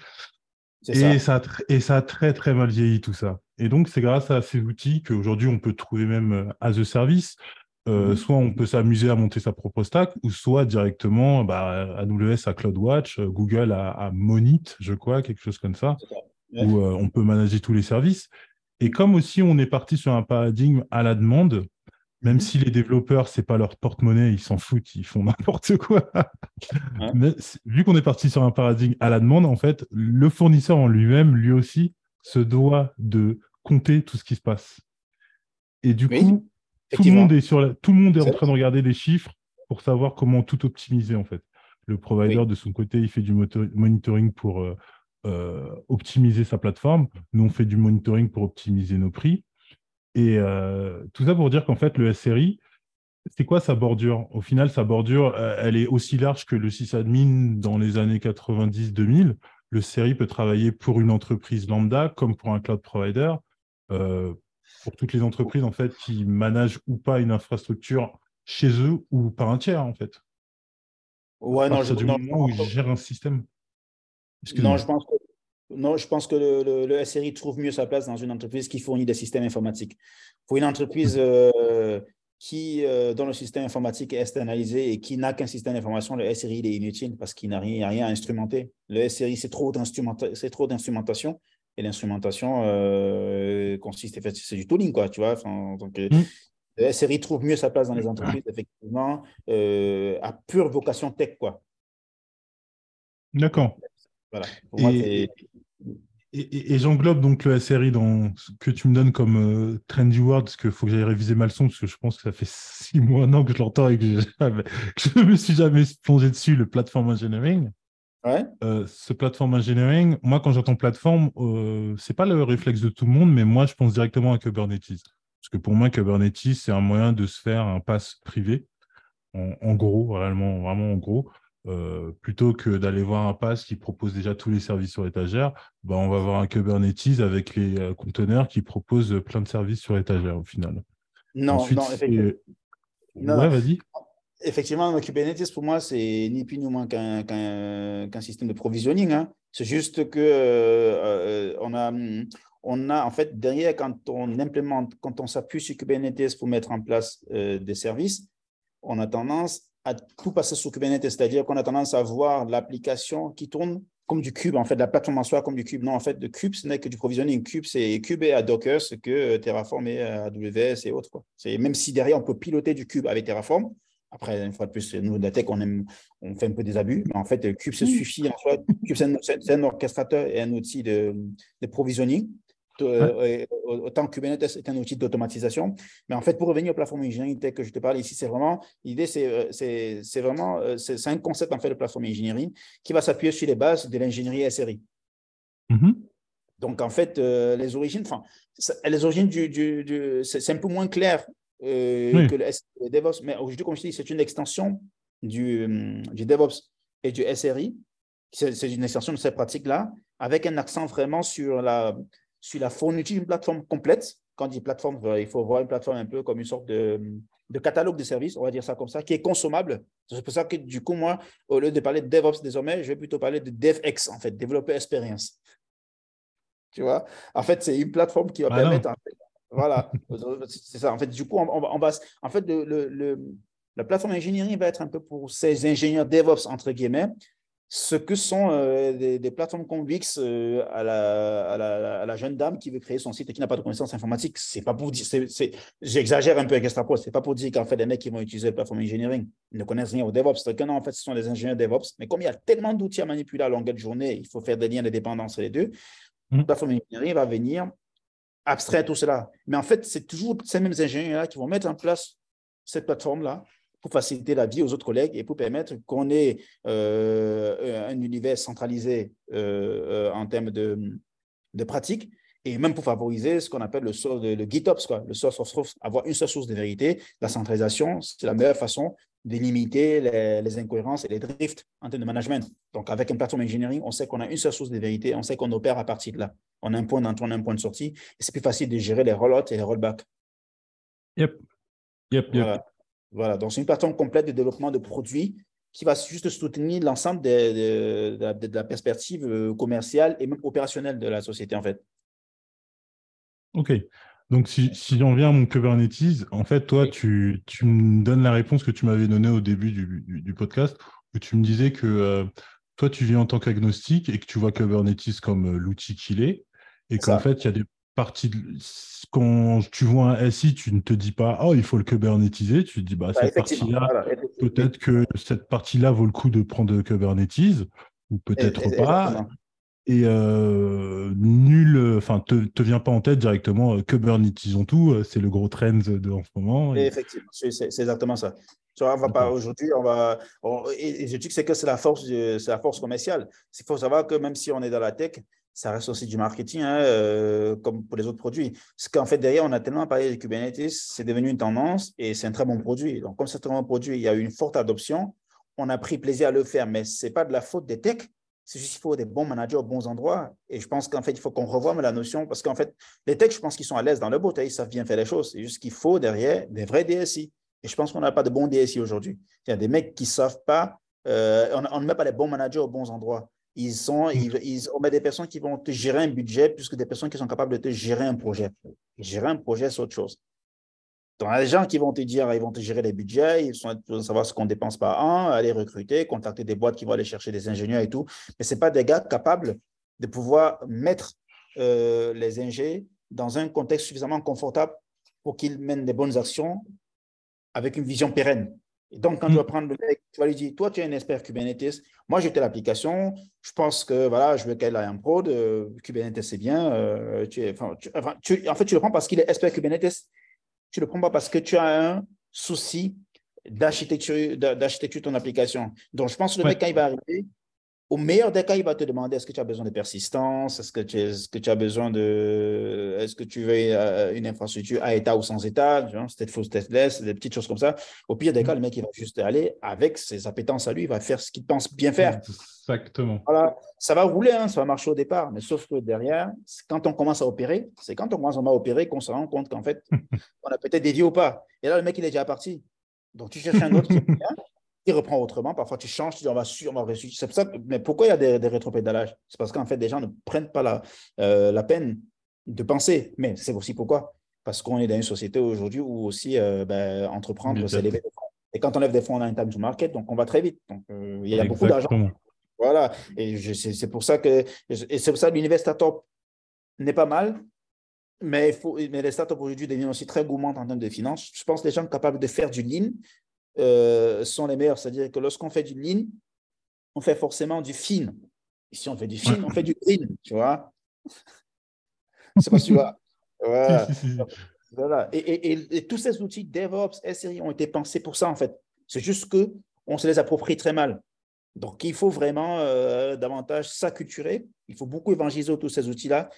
Et ça. a et ça a très, très mal vieilli tout ça. Et donc, c'est grâce à ces outils qu'aujourd'hui, on peut trouver même as a service. Euh, mhm. soit on peut s'amuser à monter sa propre stack, ou soit directement bah, AWS à CloudWatch, euh, Google à, Monit, je crois, quelque chose comme ça, où euh, on peut manager tous les services. Et comme aussi on est parti sur un paradigme à la demande, même mhm. si les développeurs, c'est pas leur porte-monnaie, ils s'en foutent, ils font n'importe quoi. Mais vu qu'on est parti sur un paradigme à la demande, en fait, le fournisseur en lui-même, lui aussi, se doit de compter tout ce qui se passe. Et du coup, tout le monde est sur tout le monde est, en train de regarder des chiffres pour savoir comment tout optimiser en fait. Le provider de son côté, il fait du monitoring pour euh, euh, optimiser sa plateforme. Nous, on fait du monitoring pour optimiser nos prix. Et euh, tout ça pour dire qu'en fait, le SRI, c'est quoi sa bordure? Au final, sa bordure, elle est aussi large que le sysadmin dans les années 90-2000. Le SRI peut travailler pour une entreprise lambda comme pour un cloud provider pour toutes les entreprises en fait qui managent ou pas une infrastructure chez eux ou par un tiers en fait. Ouais, non, je, du moment où ils gèrent un système. Non, je pense que non, je pense que le, SRI trouve mieux sa place dans une entreprise qui fournit des systèmes informatiques. Pour une entreprise euh, qui, euh, dont le système informatique est externalisé et qui n'a qu'un système d'information, le SRI est inutile parce qu'il n'a rien, rien, à instrumenter. Le SRI, c'est trop d'instrumentation et l'instrumentation euh, consiste, c'est du tooling, quoi, tu vois. Euh, mm. la SRI trouve mieux sa place dans les entreprises, effectivement, euh, à pure vocation tech, quoi. D'accord. Voilà. et, et, j'englobe donc le SRI dans ce que tu me donnes comme euh, trendy word, parce qu'il faut que j'aille réviser ma leçon, parce que je pense que ça fait six mois, un an que je l'entends et que, je ne me suis jamais plongé dessus, le platform engineering. Euh, ce platform engineering, moi, quand j'entends plateforme, euh, c'est pas le réflexe de tout le monde, mais moi, je pense directement à Kubernetes. Parce que pour moi, Kubernetes, c'est un moyen de se faire un pass privé, en, gros, réellement, vraiment en gros. Euh, plutôt que d'aller voir un pass qui propose déjà tous les services sur étagère, bah, on va voir un Kubernetes avec les euh, conteneurs qui proposent plein de services sur étagère au final. Non, non, effectivement. Ouais, vas-y. Effectivement, Kubernetes, pour moi, c'est ni plus ni moins qu'un système de provisioning. Hein. C'est juste que euh, euh, on, a, on a, en fait, derrière, quand on implémente, quand on s'appuie sur Kubernetes pour mettre en place euh, des services, on a tendance à tout passer sur Kubernetes, c'est-à-dire qu'on a tendance à voir l'application qui tourne comme du cube, en fait, la plateforme en soi comme du cube. Non, en fait, le cube, ce n'est que du provisioning. Cube, c'est cube et à Docker, ce que Terraform et AWS et autres. Quoi. Même si derrière, on peut piloter du cube avec Terraform, après, une fois de plus, nous, la tech, on, aime, on fait un peu des abus, mais en fait, Cube, ça suffit en soi. Cube, c'est un, orchestrateur et un outil de, de provisioning. Euh, autant que Kubernetes est un outil d'automatisation. Mais en fait, pour revenir au plateforme engineering tech que je te parle ici, c'est vraiment, l'idée, c'est euh, vraiment, euh, c'est un concept en fait de plateforme engineering qui va s'appuyer sur les bases de l'ingénierie SRI. Mm-hmm. Donc, en fait, les origines, enfin, les origines du, du, du c'est un peu moins clair euh, que le, DevOps. Mais aujourd'hui, comme je dis, c'est une extension du, hum, du, DevOps et du SRI. C'est une extension de ces pratiques-là, avec un accent vraiment sur la, sur la fourniture d'une plateforme complète. Quand on dit plateforme, il faut voir une plateforme un peu comme une sorte de, de catalogue de services, on va dire ça comme ça, qui est consommable. C'est pour ça que du coup, moi, au lieu de parler de DevOps désormais, je vais plutôt parler de DevX, en fait, Developer Experience. Tu vois? En fait, c'est une plateforme qui va permettre, en fait, voilà, c'est ça. En fait, du coup, on, on, va, en fait, le, le, la plateforme ingénierie va être un peu pour ces ingénieurs DevOps, entre guillemets, ce que sont euh, des, plateformes comme Wix euh, à, la, à, la, jeune dame qui veut créer son site et qui n'a pas de connaissances informatiques. C'est pas pour dire, j'exagère un peu avec Extrapro, c'est pas pour dire qu'en fait, les mecs qui vont utiliser la plateforme engineering ne connaissent rien au DevOps. Que non, en fait, ce sont des ingénieurs DevOps. Mais comme il y a tellement d'outils à manipuler à longueur de journée, il faut faire des liens de dépendance entre les deux. Mmh. La plateforme engineering va venir abstraire tout cela. Mais en fait, c'est toujours ces mêmes ingénieurs-là qui vont mettre en place cette plateforme-là pour faciliter la vie aux autres collègues et pour permettre qu'on ait euh, un univers centralisé euh, euh, en termes de, de pratiques et même pour favoriser ce qu'on appelle le, le, GitOps, quoi, le source of truth, avoir une seule source de vérité. La centralisation, c'est la meilleure façon de limiter les, incohérences et les drifts en termes de management. Donc, avec une plateforme engineering, on sait qu'on a une seule source de vérité, on sait qu'on opère à partir de là. On a un point d'entrée, on a un point de sortie, et c'est plus facile de gérer les rollouts et les rollbacks. Yep. Yep, yep. Voilà, donc c'est une plateforme complète de développement de produits qui va juste soutenir l'ensemble de, la perspective euh, commerciale et même opérationnelle de la société, en fait. OK. Donc, si, si on vient à mon Kubernetes, en fait, toi, tu, tu, me donnes la réponse que tu m'avais donnée au début du, du, podcast, où tu me disais que euh, toi, tu viens en tant qu'agnostique et que tu vois Kubernetes comme euh, l'outil qu'il est, et qu'en fait, il y a des partie de... quand tu vois un SI, tu ne te dis pas oh il faut le kubernetiser, tu te dis bah, cette partie-là, peut-être que cette partie-là vaut le coup de prendre Kubernetes ou peut-être pas. Et euh, nul, enfin, te, te vient pas en tête directement euh, Kubernetisons tout, euh, c'est le gros trend de, en ce moment. Effectivement, c'est exactement ça. Tu vois, on va pas aujourd'hui, on va. et, je dis que c'est que c'est la force, c'est la force commerciale. Il faut savoir que même si on est dans la tech, ça reste aussi du marketing, hein, euh, comme pour les autres produits. Parce qu'en fait, derrière, on a tellement parlé de Kubernetes, c'est devenu une tendance et c'est un très bon produit. Donc, comme c'est un très bon produit, il y a eu une forte adoption. On a pris plaisir à le faire, mais ce n'est pas de la faute des techs. C'est juste qu'il faut des bons managers aux bons endroits. Et je pense qu'en fait, il faut qu'on revoie la notion, parce qu'en fait, les techs, je pense qu'ils sont à l'aise dans le bout, hein, ils savent bien faire les choses. C'est juste qu'il faut derrière des vrais DSI. Et je pense qu'on n'a pas de bons DSI aujourd'hui. Il y a des mecs qui ne savent pas, euh, on, ne met pas les bons managers aux bons endroits. Ils sont, mm. ils, on met des personnes qui vont te gérer un budget plus que des personnes qui sont capables de te gérer un projet. Gérer un projet, c'est autre chose. Donc, il y a des gens qui vont te dire, ils vont te gérer les budgets, ils vont savoir ce qu'on dépense par an, aller recruter, contacter des boîtes qui vont aller chercher des ingénieurs et tout. Mais ce pas des gars capables de pouvoir mettre euh, les ingés dans un contexte suffisamment confortable pour qu'ils mènent des bonnes actions avec une vision pérenne. Et donc, quand tu vas mm. prendre le mec, tu vas lui dire, toi, tu es un expert Kubernetes, moi, j'ai l'application, je pense que voilà, je veux qu'elle ait un prod, euh, Kubernetes, c'est bien. Euh, tu enfin, en fait, tu le prends parce qu'il est expert Kubernetes. Tu ne le prends pas parce que tu as un souci d'architecture de ton application. Donc, je pense que le mec, quand il va arriver, au meilleur des cas, il va te demander est-ce que tu as besoin de persistance, est-ce que tu, est que tu as besoin de, est-ce que tu veux euh, une infrastructure à état ou sans état, stateful, stateless, des petites choses comme ça. Au pire des cas, le mec, il va juste aller avec ses appétences à lui, il va faire ce qu'il pense bien faire. Exactement. Voilà, ça va rouler, hein, ça va marcher au départ, mais sauf que derrière, quand on commence à opérer, c'est quand on commence à opérer qu'on se rend compte qu'en fait, on a peut-être dévié ou pas. Et là, le mec, il est déjà parti. Donc, tu cherches un autre qui est bien, il reprend autrement. Parfois, tu changes, tu dis on va sur, on va C'est ça. Mais pourquoi il y a des, des rétropédalages? C'est parce qu'en fait, des gens ne prennent pas la, euh, la peine de penser. Mais c'est aussi pourquoi? Parce qu'on est dans une société aujourd'hui où aussi euh, ben, entreprendre, c'est lever des fonds. Et quand on lève des fonds, on a un time to market, donc on va très vite. Donc, euh, il y a beaucoup d'argent. Voilà. Et c'est pour ça que, et c'est pour ça l'univers startup n'est pas mal, mais, il faut, mais les startups aujourd'hui deviennent aussi très gourmandes en termes de finances. Je pense que les gens capables de faire du lean, euh, sont les meilleurs. C'est-à-dire que lorsqu'on fait du lean, on fait forcément du fin. Ici, on fait du fin, on fait du green, tu vois. Je sais pas si tu vois. Voilà. Et, tous ces outils DevOps, SRI ont été pensés pour ça, en fait. C'est juste que on se les approprie très mal. Donc, il faut vraiment euh, davantage s'acculturer. Il faut beaucoup évangéliser tous ces outils-là.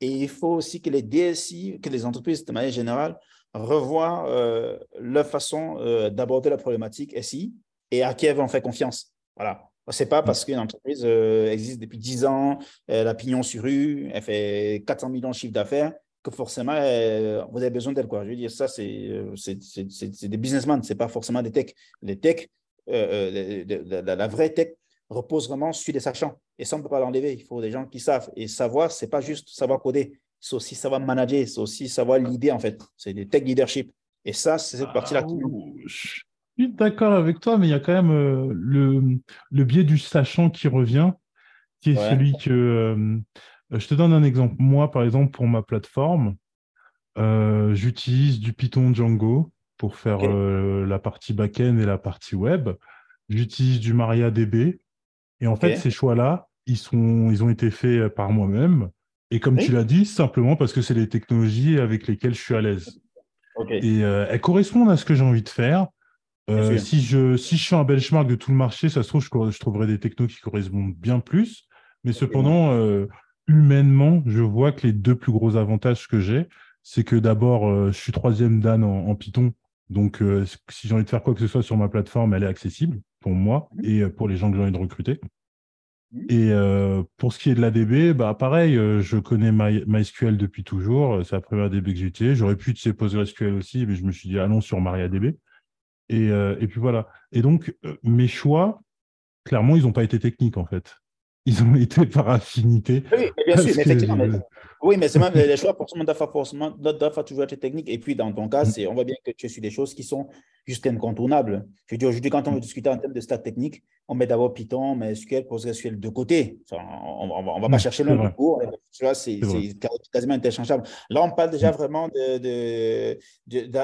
Et il faut aussi que les DSI, que les entreprises de manière générale, revoir euh, leur façon euh, d'aborder la problématique SI et à qui elles vont faire confiance. Voilà. Ce n'est pas parce qu'une entreprise euh, existe depuis 10 ans, elle a pignon sur rue, elle fait 400 millions de chiffre d'affaires, que forcément, vous avez besoin d'elle. Je veux dire, ça, c'est des businessmen, ce n'est pas forcément des techs. Les techs, la, vraie tech repose vraiment sur des sachants. Et ça, on ne peut pas l'enlever. Il faut des gens qui savent. Et savoir, ce n'est pas juste savoir coder c'est aussi savoir manager, c'est aussi savoir l'idée en fait. C'est des tech leadership. Et ça, c'est cette partie-là qui. Je suis d'accord avec toi, mais il y a quand même euh, le, le biais du sachant qui revient, qui est celui que... Euh, je te donne un exemple. Moi, par exemple, pour ma plateforme, euh, j'utilise du Python Django pour faire la partie back-end et la partie web. J'utilise du MariaDB. Et en fait, ces choix-là, ils, sont, ils ont été faits par moi-même. Et comme tu l'as dit, simplement parce que c'est les technologies avec lesquelles je suis à l'aise. Et elles correspondent à ce que j'ai envie de faire. Euh, si, je, si je fais un benchmark de tout le marché, ça se trouve, je, je trouverai des technos qui correspondent bien plus. Mais cependant, euh, humainement, je vois que les deux plus gros avantages que j'ai, c'est que d'abord, euh, je suis troisième Dan en, Python. Donc, si j'ai envie de faire quoi que ce soit sur ma plateforme, elle est accessible pour moi mmh. et pour les gens que j'ai envie de recruter. Mmh. Et pour ce qui est de l'ADB, bah, pareil, je connais MySQL depuis toujours. C'est la première DB que j'ai utilisée. J'aurais pu utiliser PostgreSQL aussi, mais je me suis dit, allons sur MariaDB. Euh, et, puis voilà. Et donc, euh, mes choix, clairement, ils n'ont pas été techniques, en fait. Ils ont été par affinité. Oui, bien sûr, mais effectivement. Oui, mais c'est même les choix, forcément, doivent toujours être techniques. Et puis, dans ton cas, mm. on voit bien que tu es sur des choses qui sont juste incontournables. Je veux dire, aujourd'hui, quand on veut discuter en termes de stats techniques, on met d'abord Python, mais SQL, PostgreSQL de côté. on ne va, pas chercher l'un cours. Tu vois, c'est quasiment interchangeable. Là, on parle déjà vraiment de,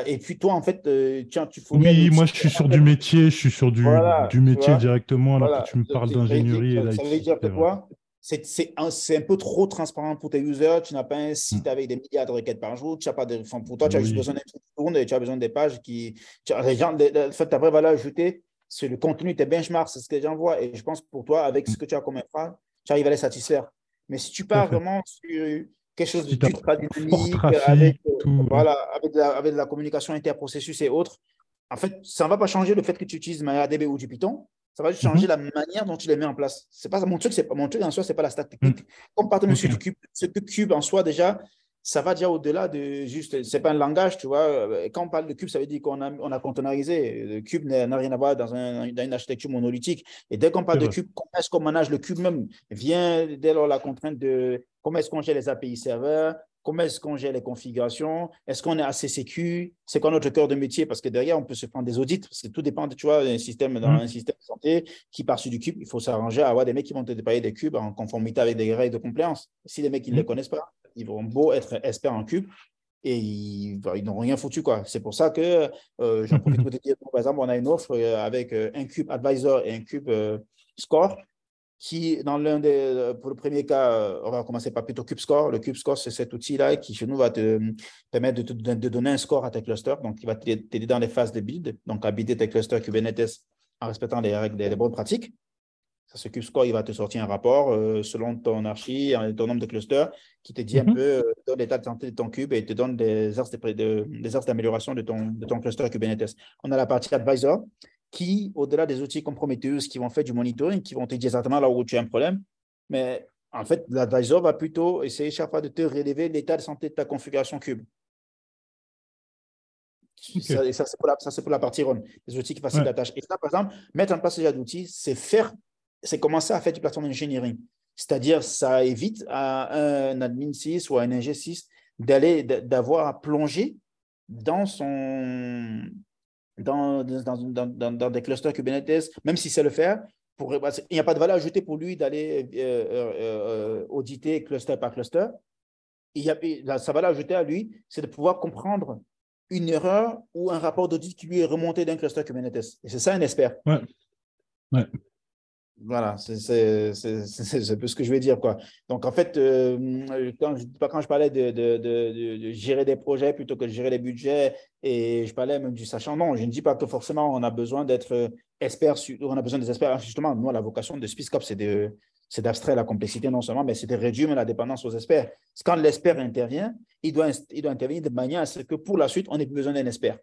Et puis, toi, en fait, euh, tiens, tu faut. Oui, moi, je suis sur du métier. Je suis sur du, du métier directement. Alors que tu me parles d'ingénierie. Ça veut dire que quoi c'est un, un, peu trop transparent pour tes users. Tu n'as pas un site mm. avec des milliards de requêtes par jour. Tu as pas de, pour toi, tu as juste besoin d'un truc qui tourne et tu as besoin des pages qui. Tu as, les gens, en fait, ta vraie valeur ajoutée, c'est le contenu, tes benchmarks, c'est ce que les gens voient. Et je pense pour toi, avec ce mm. que tu as comme infra, tu arrives à les satisfaire. Mais si tu pars vraiment sur quelque chose de ultra dynamique, avec, euh, voilà, avec, de la, avec de la communication interprocessus et autres, en fait, ça ne va pas changer le fait que tu utilises MariaDB ou du Python. Ça va changer mhm. la manière dont tu les mets en place. C'est pas mon truc, c'est mon truc en soi, c'est pas la stack technique. Mhm. Comme partenaire okay. du cube, ce que cube en soi déjà, ça va déjà au-delà de juste, c'est pas un langage, tu vois. Quand on parle de cube, ça veut dire qu'on a, on a containerisé. Le cube n'a rien à voir dans, un, dans, une architecture monolithique. Et dès qu'on parle de cube, comment est-ce qu'on manage le cube même? Vient dès lors la contrainte de comment est-ce qu'on gère les API serveurs, Comment est-ce qu'on gère les configurations? Est-ce qu'on est assez sécu? C'est quoi notre cœur de métier? Parce que derrière, on peut se prendre des audits, parce que tout dépend, tu vois, d'un système, dans mmh. un système de santé qui part sur du cube, il faut s'arranger à avoir des mecs qui vont te déployer des cubes en conformité avec des règles de compliance. Si les mecs, ils ne les mmh. connaissent pas, ils vont beau être experts en cube, et ils, n'ont rien foutu. quoi. C'est pour ça que euh, j'en profite pour te dire, par exemple, on a une offre euh, avec euh, un cube advisor et un cube score qui, dans l'un des, euh, pour le premier cas, euh, on va commencer par plutôt CubeScore. Le CubeScore, c'est cet outil-là qui, chez nous, va te permettre de, de, donner un score à tes clusters. Donc, il va t'aider dans les phases de build, donc à builder tes clusters Kubernetes en respectant les règles, les, bonnes pratiques. Ça, ce CubeScore, il va te sortir un rapport euh, selon ton archi, ton nombre de clusters, qui te dit un mm-hmm. peu, l'état de santé de ton cube et te donne des axes d'amélioration de, de, ton, de ton cluster Kubernetes. On a la partie Advisor, qui, au-delà des outils comprometteux qui vont faire du monitoring, qui vont te dire exactement là où tu as un problème, mais en fait, l'advisor va plutôt essayer chaque fois de te relever l'état de santé de ta configuration cube. Ça, ça c'est pour, pour, la partie run, les outils qui facilitent la tâche. Et ça, par exemple, mettre en place ce genre d'outils, c'est faire, c'est commencer à faire du plateforme d'ingénierie. C'est-à-dire, ça évite à un admin 6 ou à un ing 6 d'aller, d'avoir à plonger dans son, dans, dans, dans, des clusters Kubernetes, même si c'est le faire, pour, il n'y a pas de valeur ajoutée pour lui d'aller euh, euh, euh, auditer cluster par cluster. Il y a, sa valeur ajoutée à lui, c'est de pouvoir comprendre une erreur ou un rapport d'audit qui lui est remonté d'un cluster Kubernetes. Et c'est ça un expert. Ouais. Ouais. Voilà, c'est un peu ce que je vais dire. Quoi. Donc, en fait, euh, quand, je, quand je parlais de, de, gérer des projets plutôt que de gérer les budgets, et je parlais même du sachant, non, je ne dis pas que forcément on a besoin d'être expert, on a besoin des experts. Justement, nous, la vocation de SpeedCop, c'est d'abstraire la complexité non seulement, mais c'est de réduire la dépendance aux experts. Quand l'expert intervient, il doit, il doit intervenir de manière à ce que pour la suite, on ait besoin d'un expert.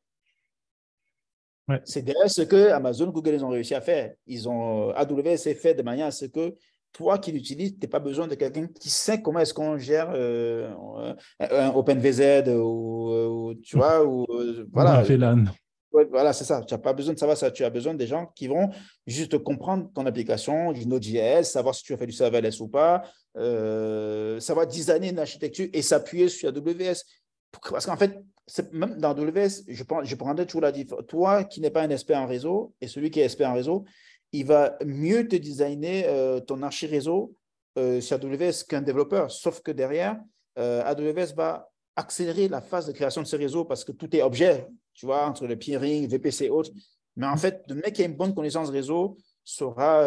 C'est derrière ce que Amazon, Google, ils ont réussi à faire. Ils ont, AWS s'est fait de manière à ce que toi qui l'utilises, tu n'as pas besoin de quelqu'un qui sait comment est-ce qu'on gère euh, un OpenVZ ou, tu vois, ou euh, voilà. Voilà, c'est ça. Tu n'as pas besoin de savoir ça. Tu as besoin des gens qui vont juste comprendre ton application, du Node.js, savoir si tu as fait du serverless ou pas, euh, savoir designer une architecture et s'appuyer sur AWS Parce qu'en fait, même dans AWS, je, je prendrais toujours la différence. Toi qui n'es pas un expert en réseau et celui qui est expert en réseau, il va mieux te designer euh, ton archi-réseau euh, sur AWS qu'un développeur. Sauf que derrière, euh, AWS va accélérer la phase de création de ce réseau parce que tout est objet, tu vois, entre le peering, VPC et autres. Mais en fait, le mec qui a une bonne connaissance réseau saura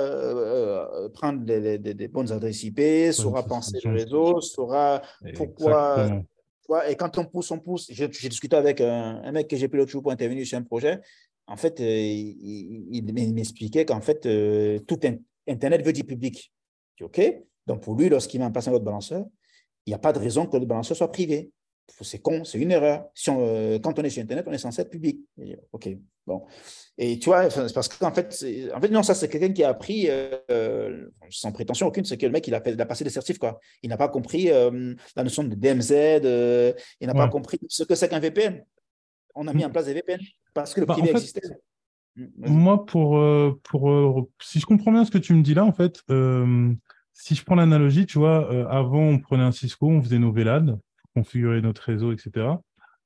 prendre des, bonnes adresses IP, saura penser le réseau, saura pourquoi et quand on pousse, on pousse. J'ai discuté avec un, mec que j'ai pris l'autre jour pour intervenir sur un projet. En fait, euh, il, m'expliquait qu'en fait, euh, tout Internet veut du public. OK. Donc, pour lui, lorsqu'il met en place un autre balanceur, il n'y a pas de raison que le balanceur soit privé c'est con, c'est une erreur. Si euh, quand on est sur Internet, on est censé être public. OK, bon. Et tu vois, parce qu'en fait, en fait, non, ça, c'est quelqu'un qui a appris, euh, sans prétention aucune, c'est que le mec, il a, fait, il a passé des certifs, quoi. Il n'a pas compris euh, la notion de DMZ, il n'a pas compris ce que c'est qu'un VPN. On a mis en place des VPN parce que le bah, privé existait. Hmm, moi, pour, pour, si je comprends bien ce que tu me dis là, en fait, si je prends l'analogie, tu vois, avant, on prenait un Cisco, on faisait nos VLAN configurer notre réseau, etc.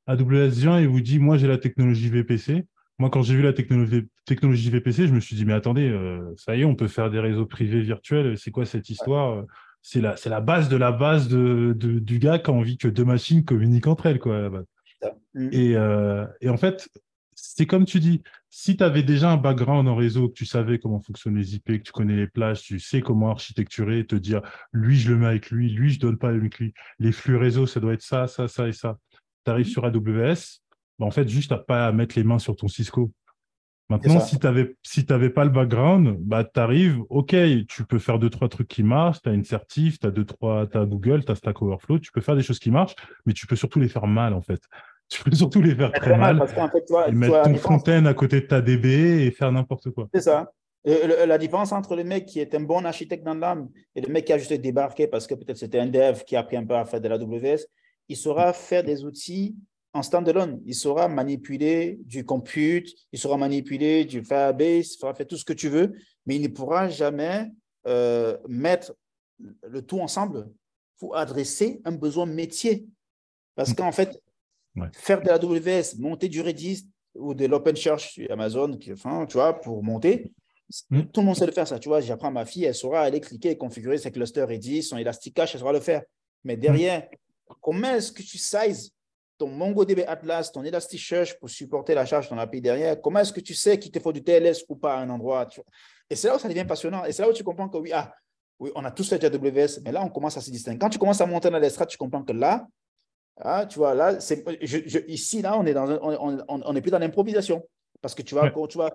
AWS vient et vous dit, moi j'ai la technologie VPC. Moi, quand j'ai vu la technologie, technologie VPC, je me suis dit, mais attendez, euh, ça y est, on peut faire des réseaux privés virtuels. C'est quoi cette histoire? C'est la, la base de la base de, du gars qui a envie que deux machines communiquent entre elles. Quoi, mm. et, euh, et, en fait, c'est comme tu dis, si tu avais déjà un background en réseau, que tu savais comment fonctionnent les IP, que tu connais les plages, tu sais comment architecturer, te dire lui, je le mets avec lui, lui, je donne pas avec lui. Les flux réseau, ça doit être ça, ça, ça et ça. Tu arrives sur AWS, bah, en fait, juste, tu n'as pas à mettre les mains sur ton Cisco. Maintenant, si tu n'avais si pas le background, bah, tu arrives, OK, tu peux faire deux, trois trucs qui marchent, tu as une certif, tu as deux, trois, tu as Google, tu as Stack Overflow, tu peux faire des choses qui marchent, mais tu peux surtout les faire mal, en fait. Tu peux surtout les faire très, mal. Parce fait, toi, et mettre ton fontaine à côté de ta DB et faire n'importe quoi. C'est ça. la différence entre le mec qui est un bon architecte dans l'âme et le mec qui a juste débarqué parce que peut-être c'était un dev qui a appris un peu à faire de la WS, il saura faire des outils en standalone. Il saura manipuler du compute, il saura manipuler du Firebase, il saura faire tout ce que tu veux, mais il ne pourra jamais euh, mettre le tout ensemble pour adresser un besoin métier. Parce mm. qu'en fait, Faire de la WS, monter du Redis ou de l'OpenSearch sur Amazon, enfin, tu vois, pour monter, mm. tout le monde sait le faire, ça. Tu vois, j'apprends à ma fille, elle saura aller cliquer et configurer ses clusters Redis, son Elastic Cache, elle saura le faire. Mais derrière, comment est-ce que tu sizes ton MongoDB Atlas, ton Elasticsearch pour supporter la charge de ton API derrière? Comment est-ce que tu sais qu'il te faut du TLS ou pas à un endroit Et c'est là où ça devient passionnant. Et c'est là où tu comprends que oui, ah, oui, on a tous fait du AWS, mais là, on commence à se distinguer. Quand tu commences à monter dans les strates, tu comprends que là, ah, tu vois, là, c'est, ici, là, on est, dans on, est plus dans l'improvisation. Parce que tu vas, tu, vas,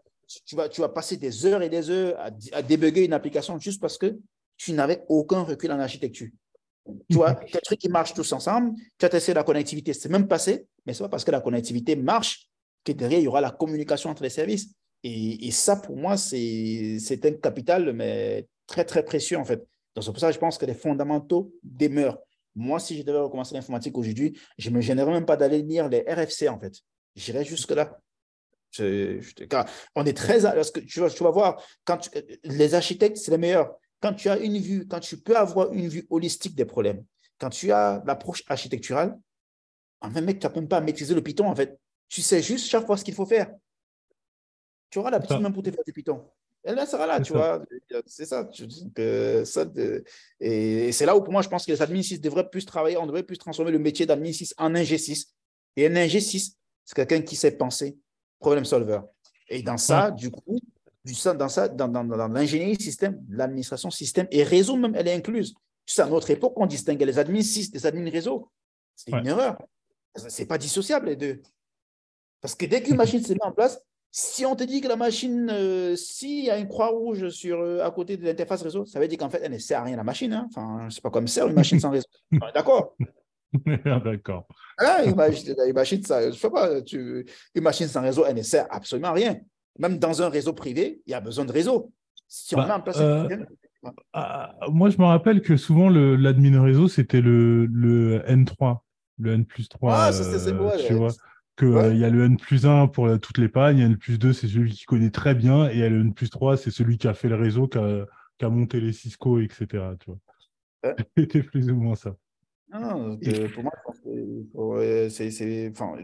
tu, vas, tu vas passer des heures et des heures à, à débugger une application juste parce que tu n'avais aucun recul en architecture. Tu vois, des trucs qui marchent tous ensemble, tu as testé la connectivité, c'est même passé, mais ce n'est pas parce que la connectivité marche que derrière, il y aura la communication entre les services. Et, et ça, pour moi, c'est, c'est un capital, mais très, très précieux, en fait. Donc, c'est pour ça que je pense que les fondamentaux demeurent. Moi, si je devais recommencer l'informatique aujourd'hui, je ne me gênerais même pas d'aller lire les RFC, en fait. J'irais jusque-là. on est très. Parce que tu, vas, tu vas voir, quand les architectes, c'est les meilleurs. Quand tu as une vue, quand tu peux avoir une vue holistique des problèmes, quand tu as l'approche architecturale, en fait, mec, tu n'as même pas à maîtriser le Python, en fait. Tu sais juste chaque fois ce qu'il faut faire. Tu auras la petite main pour te faire du Python elle sera là, tu vois. C'est ça. ça et c'est là où, pour moi, je pense que les admin 6 devraient plus travailler, on devrait plus transformer le métier d'admin 6 en un G6. Et un G6, c'est quelqu'un qui sait penser, problème solver. Et dans ça, du coup, dans ça, dans, dans, dans l'ingénierie système, l'administration système et réseau même, elle est incluse. C'est à notre époque, on distinguait les admin 6 des admin réseau. C'est une erreur. Ce n'est pas dissociable, les deux. Parce que dès qu'une machine se met en place, si on te dit que la machine, euh, s'il y a une croix rouge sur, euh, à côté de l'interface réseau, ça veut dire qu'en fait, elle ne sert à rien, la machine. Hein. Enfin, c'est pas comme ça, une machine sans réseau. D'accord D'accord. Ah, une, machine, ça, je sais pas, tu, une machine sans réseau, elle ne sert absolument à rien. Même dans un réseau privé, il y a besoin de réseau. Si on bah, met en place euh, ah, Moi, je me rappelle que souvent, l'admin réseau, c'était le, le, N3, le N plus 3. Ah, c'est moi. Qu'il euh, y a le N plus 1 pour euh, toutes les pannes, il y a le N plus 2, c'est celui qui connaît très bien, et il y a le N plus 3, c'est celui qui a fait le réseau, qui a, monté les Cisco, etc. Tu vois. C'était plus ou moins ça. Non, pour moi, c'est, enfin,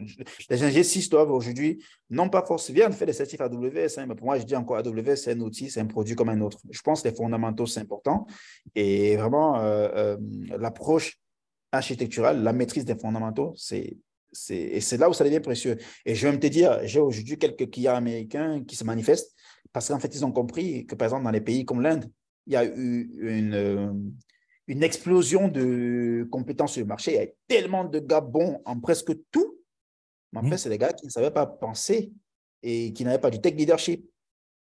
les ingénieurs 6 doivent aujourd'hui, non pas forcément bien faire des certifs AWS, hein, mais pour moi, je dis encore AWS, c'est un outil, c'est un produit comme un autre. Je pense que les fondamentaux, c'est important. Et vraiment, euh, euh, l'approche architecturale, la maîtrise des fondamentaux, c'est, et c'est là où ça devient précieux. Et je vais me te dire, j'ai aujourd'hui quelques clients américains qui se manifestent parce qu'en fait, ils ont compris que, par exemple, dans les pays comme l'Inde, il y a eu une une explosion de compétences sur le marché. Il y a tellement de gars bons en presque tout. Mais en mmh. fait, c'est des gars qui ne savaient pas penser et qui n'avaient pas du tech leadership.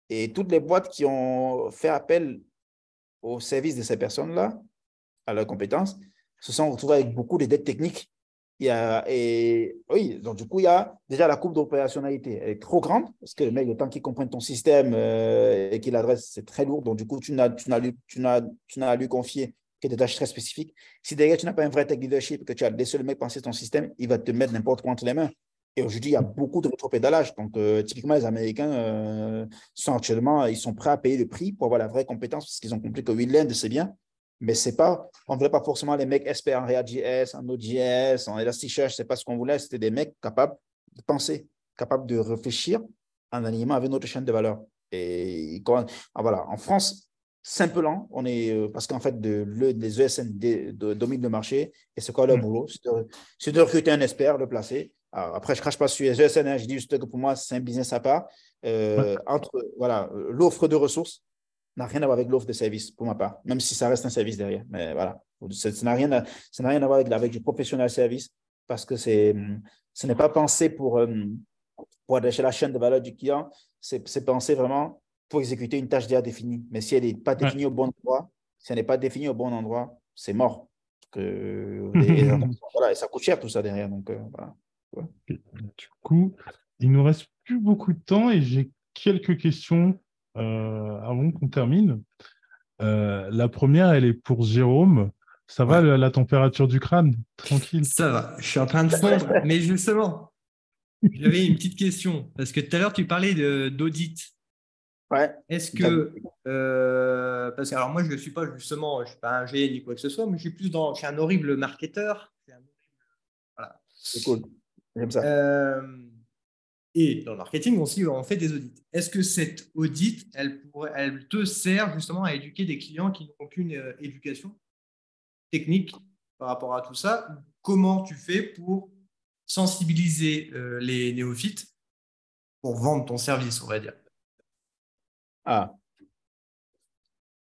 Et toutes les boîtes qui ont fait appel au service de ces personnes-là, à leurs compétences, se sont retrouvées avec beaucoup de dettes techniques. Il y a, et oui, donc du coup, il y a déjà la coupe d'opérationnalité. Elle est trop grande parce que le mec, le temps qu'il comprenne ton système euh, et qu'il adresse, c'est très lourd. Donc, du coup, tu n'as, tu n'as, tu n'as, tu n'as à lui confier que des tâches très spécifiques. Si derrière, tu n'as pas un vrai tech leadership, que tu as des seuls mecs penser ton système, il va te mettre n'importe quoi entre les mains. Et aujourd'hui, il y a beaucoup de rétropédalage. Donc, euh, typiquement, les Américains euh, sont actuellement, ils sont prêts à payer le prix pour avoir la vraie compétence parce qu'ils ont compris que Winland, c'est bien. Mais c'est pas, on ne voulait pas forcément les mecs experts en React.js, en Node.js, en Elasticsearch, c'est pas ce qu'on voulait. C'était des mecs capables de penser, capables de réfléchir en alignement avec notre chaîne de valeur. Et quand, ah, voilà, en France, simplement, on est, euh, parce qu'en fait, de, les ESN dominent le marché et c'est quoi leur mm. boulot? C'est de, recruter un expert, le placer. après, je ne crache pas sur les ESN, hein, je dis juste que pour moi, c'est un business à part. Euh, entre voilà, l'offre de ressources n'a rien à voir avec l'offre de service, pour ma part, même si ça reste un service derrière. Mais voilà, ça n'a rien, à, rien à voir avec, avec du professionnel service parce que ce n'est pas pensé pour, euh, pour adresser la chaîne de valeur du client, c'est pensé vraiment pour exécuter une tâche déjà définie. Mais si elle n'est pas définie au bon endroit, si elle n'est pas définie au bon endroit, c'est mort. Que, et, ça coûte cher tout ça derrière. Donc, euh, Du coup, il nous reste plus beaucoup de temps et j'ai quelques questions euh, avant qu'on termine. Euh, la première, elle est pour Jérôme. Ça va la, température du crâne? Tranquille. Ça va. Je suis en train de fondre. mais justement, j'avais une petite question. Parce que tout à l'heure, tu parlais d'audit. Est-ce que, euh, parce que alors moi je ne suis pas justement, je suis pas un génie ni quoi que ce soit, mais je suis plus dans, je suis un horrible marketeur. Voilà. C'est cool, j'aime ça. Euh, et dans le marketing aussi, on fait des audits. Est-ce que cette audit, elle, te sert justement à éduquer des clients qui n'ont aucune euh, éducation technique par rapport à tout ça? Comment tu fais pour sensibiliser les néophytes pour vendre ton service, on va dire? Ah.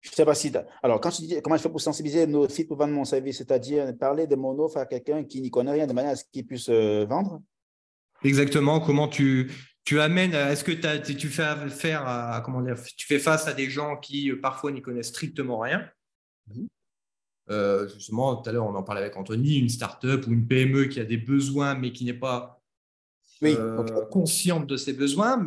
Je ne sais pas si. Alors, quand je dis comment je fais pour sensibiliser nos sites pour vendre mon service, c'est-à-dire parler de mon offre à quelqu'un qui n'y connaît rien de manière à ce qu'il puisse euh, vendre? Exactement. Comment tu, tu amènes. Est-ce que tu fais faire à, comment dire, tu fais face à des gens qui euh, parfois n'y connaissent strictement rien? Mhm. euh, Justement, tout à l'heure, on en parlait avec Anthony, une start-up ou une PME qui a des besoins mais qui n'est pas consciente de ses besoins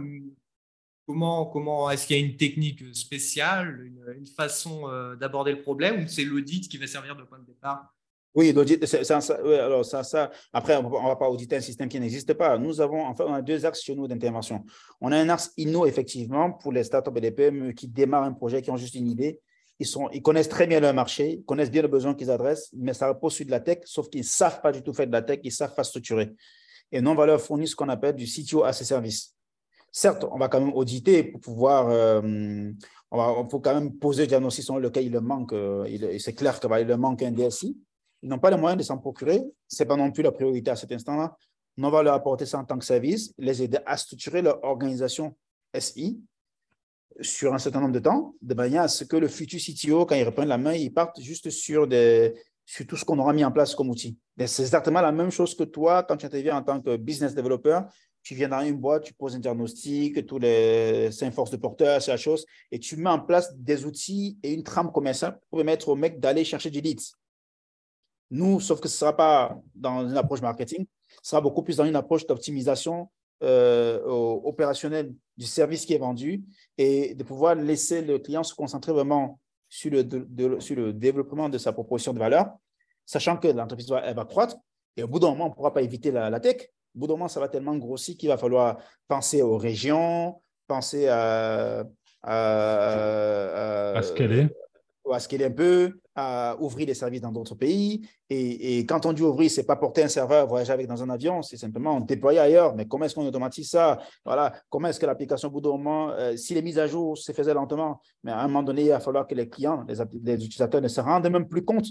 Comment, comment est-ce qu'il y a une technique spéciale, une, façon euh, d'aborder le problème ou c'est l'audit qui va servir de point de départ oui, alors ça, ça, après, on ne va pas auditer un système qui n'existe pas. Nous avons, en fait, on a deux axes chez nous d'intervention. On a un axe inno, effectivement, pour les startups et les PME qui démarrent un projet, qui ont juste une idée. Ils, sont, ils connaissent très bien leur marché, ils connaissent bien le besoin qu'ils adressent, mais ça repose sur de la tech, sauf qu'ils ne savent pas du tout faire de la tech, ils ne savent pas structurer. Et nous, on va leur fournir ce qu'on appelle du CTO à ses services. Certes, on va quand même auditer pour pouvoir. Euh, on, va, faut quand même poser le diagnostic sur lequel il manque. Euh, c'est clair qu'il il manque un DSI. Ils n'ont pas les moyens de s'en procurer. Ce n'est pas non plus la priorité à cet instant-là. On va leur apporter ça en tant que service, les aider à structurer leur organisation SI sur un certain nombre de temps, de manière à ce que le futur CTO, quand il reprend la main, il parte juste sur tout ce qu'on aura mis en place comme outil. C'est exactement la même chose que toi, quand tu interviens en tant que business developer, tu viens dans une boîte, tu poses un diagnostic, tous les cinq forces de porteur, c'est la chose, et tu mets en place des outils et une trame commerciale pour permettre au mec d'aller chercher du leads. Nous, sauf que ce ne sera pas dans une approche marketing, ce sera beaucoup plus dans une approche d'optimisation euh, opérationnelle du service qui est vendu et de pouvoir laisser le client se concentrer vraiment sur le, sur le développement de sa proposition de valeur, sachant que l'entreprise va, va croître et au bout d'un moment, on ne pourra pas éviter la, la tech, au bout d'un moment, ça va tellement grossir qu'il va falloir penser aux régions, penser à, à, à, à scaler. à scaler un peu, à ouvrir des services dans d'autres pays. Et, quand on dit ouvrir, c'est pas porter un serveur, voyager avec dans un avion, c'est simplement déployer ailleurs. Mais comment est-ce qu'on automatise ça? Voilà. Comment est-ce que l'application, au bout d'un moment, si les mises à jour se faisaient lentement, mais à un moment donné, il va falloir que les clients, les, utilisateurs ne se rendent même plus compte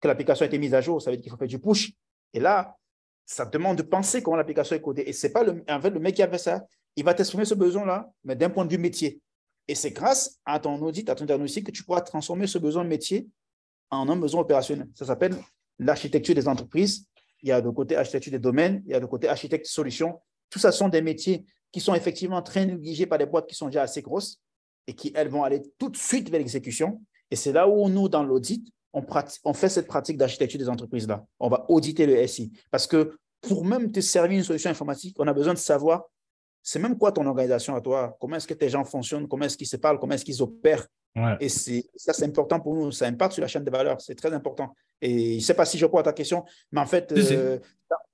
que l'application a été mise à jour. Ça veut dire qu'il faut faire du push. Et là, ça demande de penser comment l'application est codée. Et c'est pas le, en fait, le mec qui a fait ça, il va t'exprimer ce besoin-là, mais d'un point de vue métier. Et c'est grâce à ton audit, à ton diagnostic, que tu pourras transformer ce besoin métier en un besoin opérationnel. Ça s'appelle l'architecture des entreprises. Il y a de côté architecture des domaines, il y a de côté architecte solutions. Tout ça sont des métiers qui sont effectivement très négligés par des boîtes qui sont déjà assez grosses et qui, elles, vont aller tout de suite vers l'exécution. Et c'est là où nous, dans l'audit, on, on, fait cette pratique d'architecture des entreprises-là. On va auditer le SI. Parce que pour même te servir une solution informatique, on a besoin de savoir c'est même quoi ton organisation à toi, comment est-ce que tes gens fonctionnent, comment est-ce qu'ils se parlent, comment est-ce qu'ils opèrent? Et ça, c'est important pour nous, ça impacte sur la chaîne de valeur, c'est très important. Et je ne sais pas si je crois à ta question, mais en fait, euh,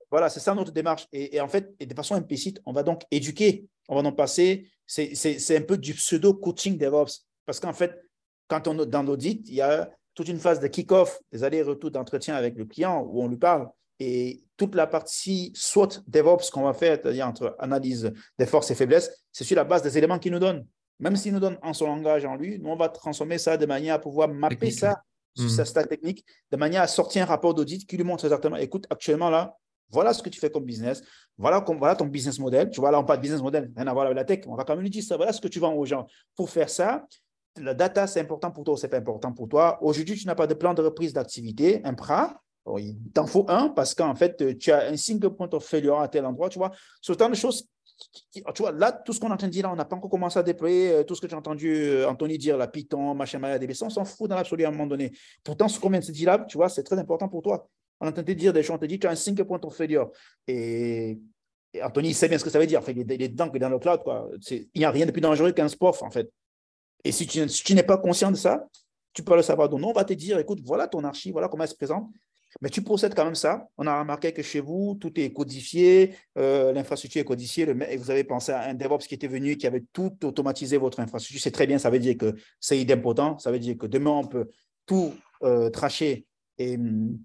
voilà, c'est ça notre démarche. Et, en fait, et de façon implicite, on va donc éduquer, on va donc passer, c'est un peu du pseudo-coaching DevOps. Parce qu'en fait, quand on est dans l'audit, il y a toute une phase de kick-off, des allers-retours d'entretien avec le client où on lui parle. Et toute la partie SWOT DevOps qu'on va faire, c'est-à-dire entre analyse des forces et faiblesses, c'est sur la base des éléments qu'il nous donne. Même s'il nous donne en son langage, en lui, nous, on va transformer ça de manière à pouvoir mapper ça sur sa hmm. stack technique, de manière à sortir un rapport d'audit qui lui montre exactement, écoute, actuellement là, voilà ce que tu fais comme business, voilà, voilà ton business model. Tu vois, là, on parle de business model, rien à voir avec la tech. On va quand même lui dire ça, voilà ce que tu vends aux gens. Pour faire ça, la data, c'est important pour toi ou c'est pas important pour toi. Aujourd'hui, tu n'as pas de plan de reprise d'activité, un PRA il t'en faut un parce qu'en fait, tu as un single point of failure à tel endroit, tu vois. Ce temps de choses, tu vois, là, tout ce qu'on entend dire là, on n'a pas encore commencé à déployer euh, tout ce que j'ai entendu euh, Anthony dire, la Python, machin, des on s'en fout dans l'absolu à un moment donné. Pourtant, ce qu'on vient de se dire là, tu vois, c'est très important pour toi. On entend te dire des choses, on te dit, tu as un single point of failure. Et, Anthony sait bien ce que ça veut dire. Enfin, il est dedans que dans le cloud, quoi. Il n'y a rien de plus dangereux qu'un sport, en fait. Et si tu, si tu n'es pas conscient de ça, tu peux le savoir. Donc, on va te dire, écoute, voilà ton archi, voilà comment elle se présente. Mais tu procèdes quand même ça. On a remarqué que chez vous, tout est codifié, euh, l'infrastructure est codifiée, et vous avez pensé à un DevOps qui était venu, qui avait tout automatisé votre infrastructure. C'est très bien, ça veut dire que c'est idempotent, ça veut dire que demain, on peut tout euh, tracher et, hum,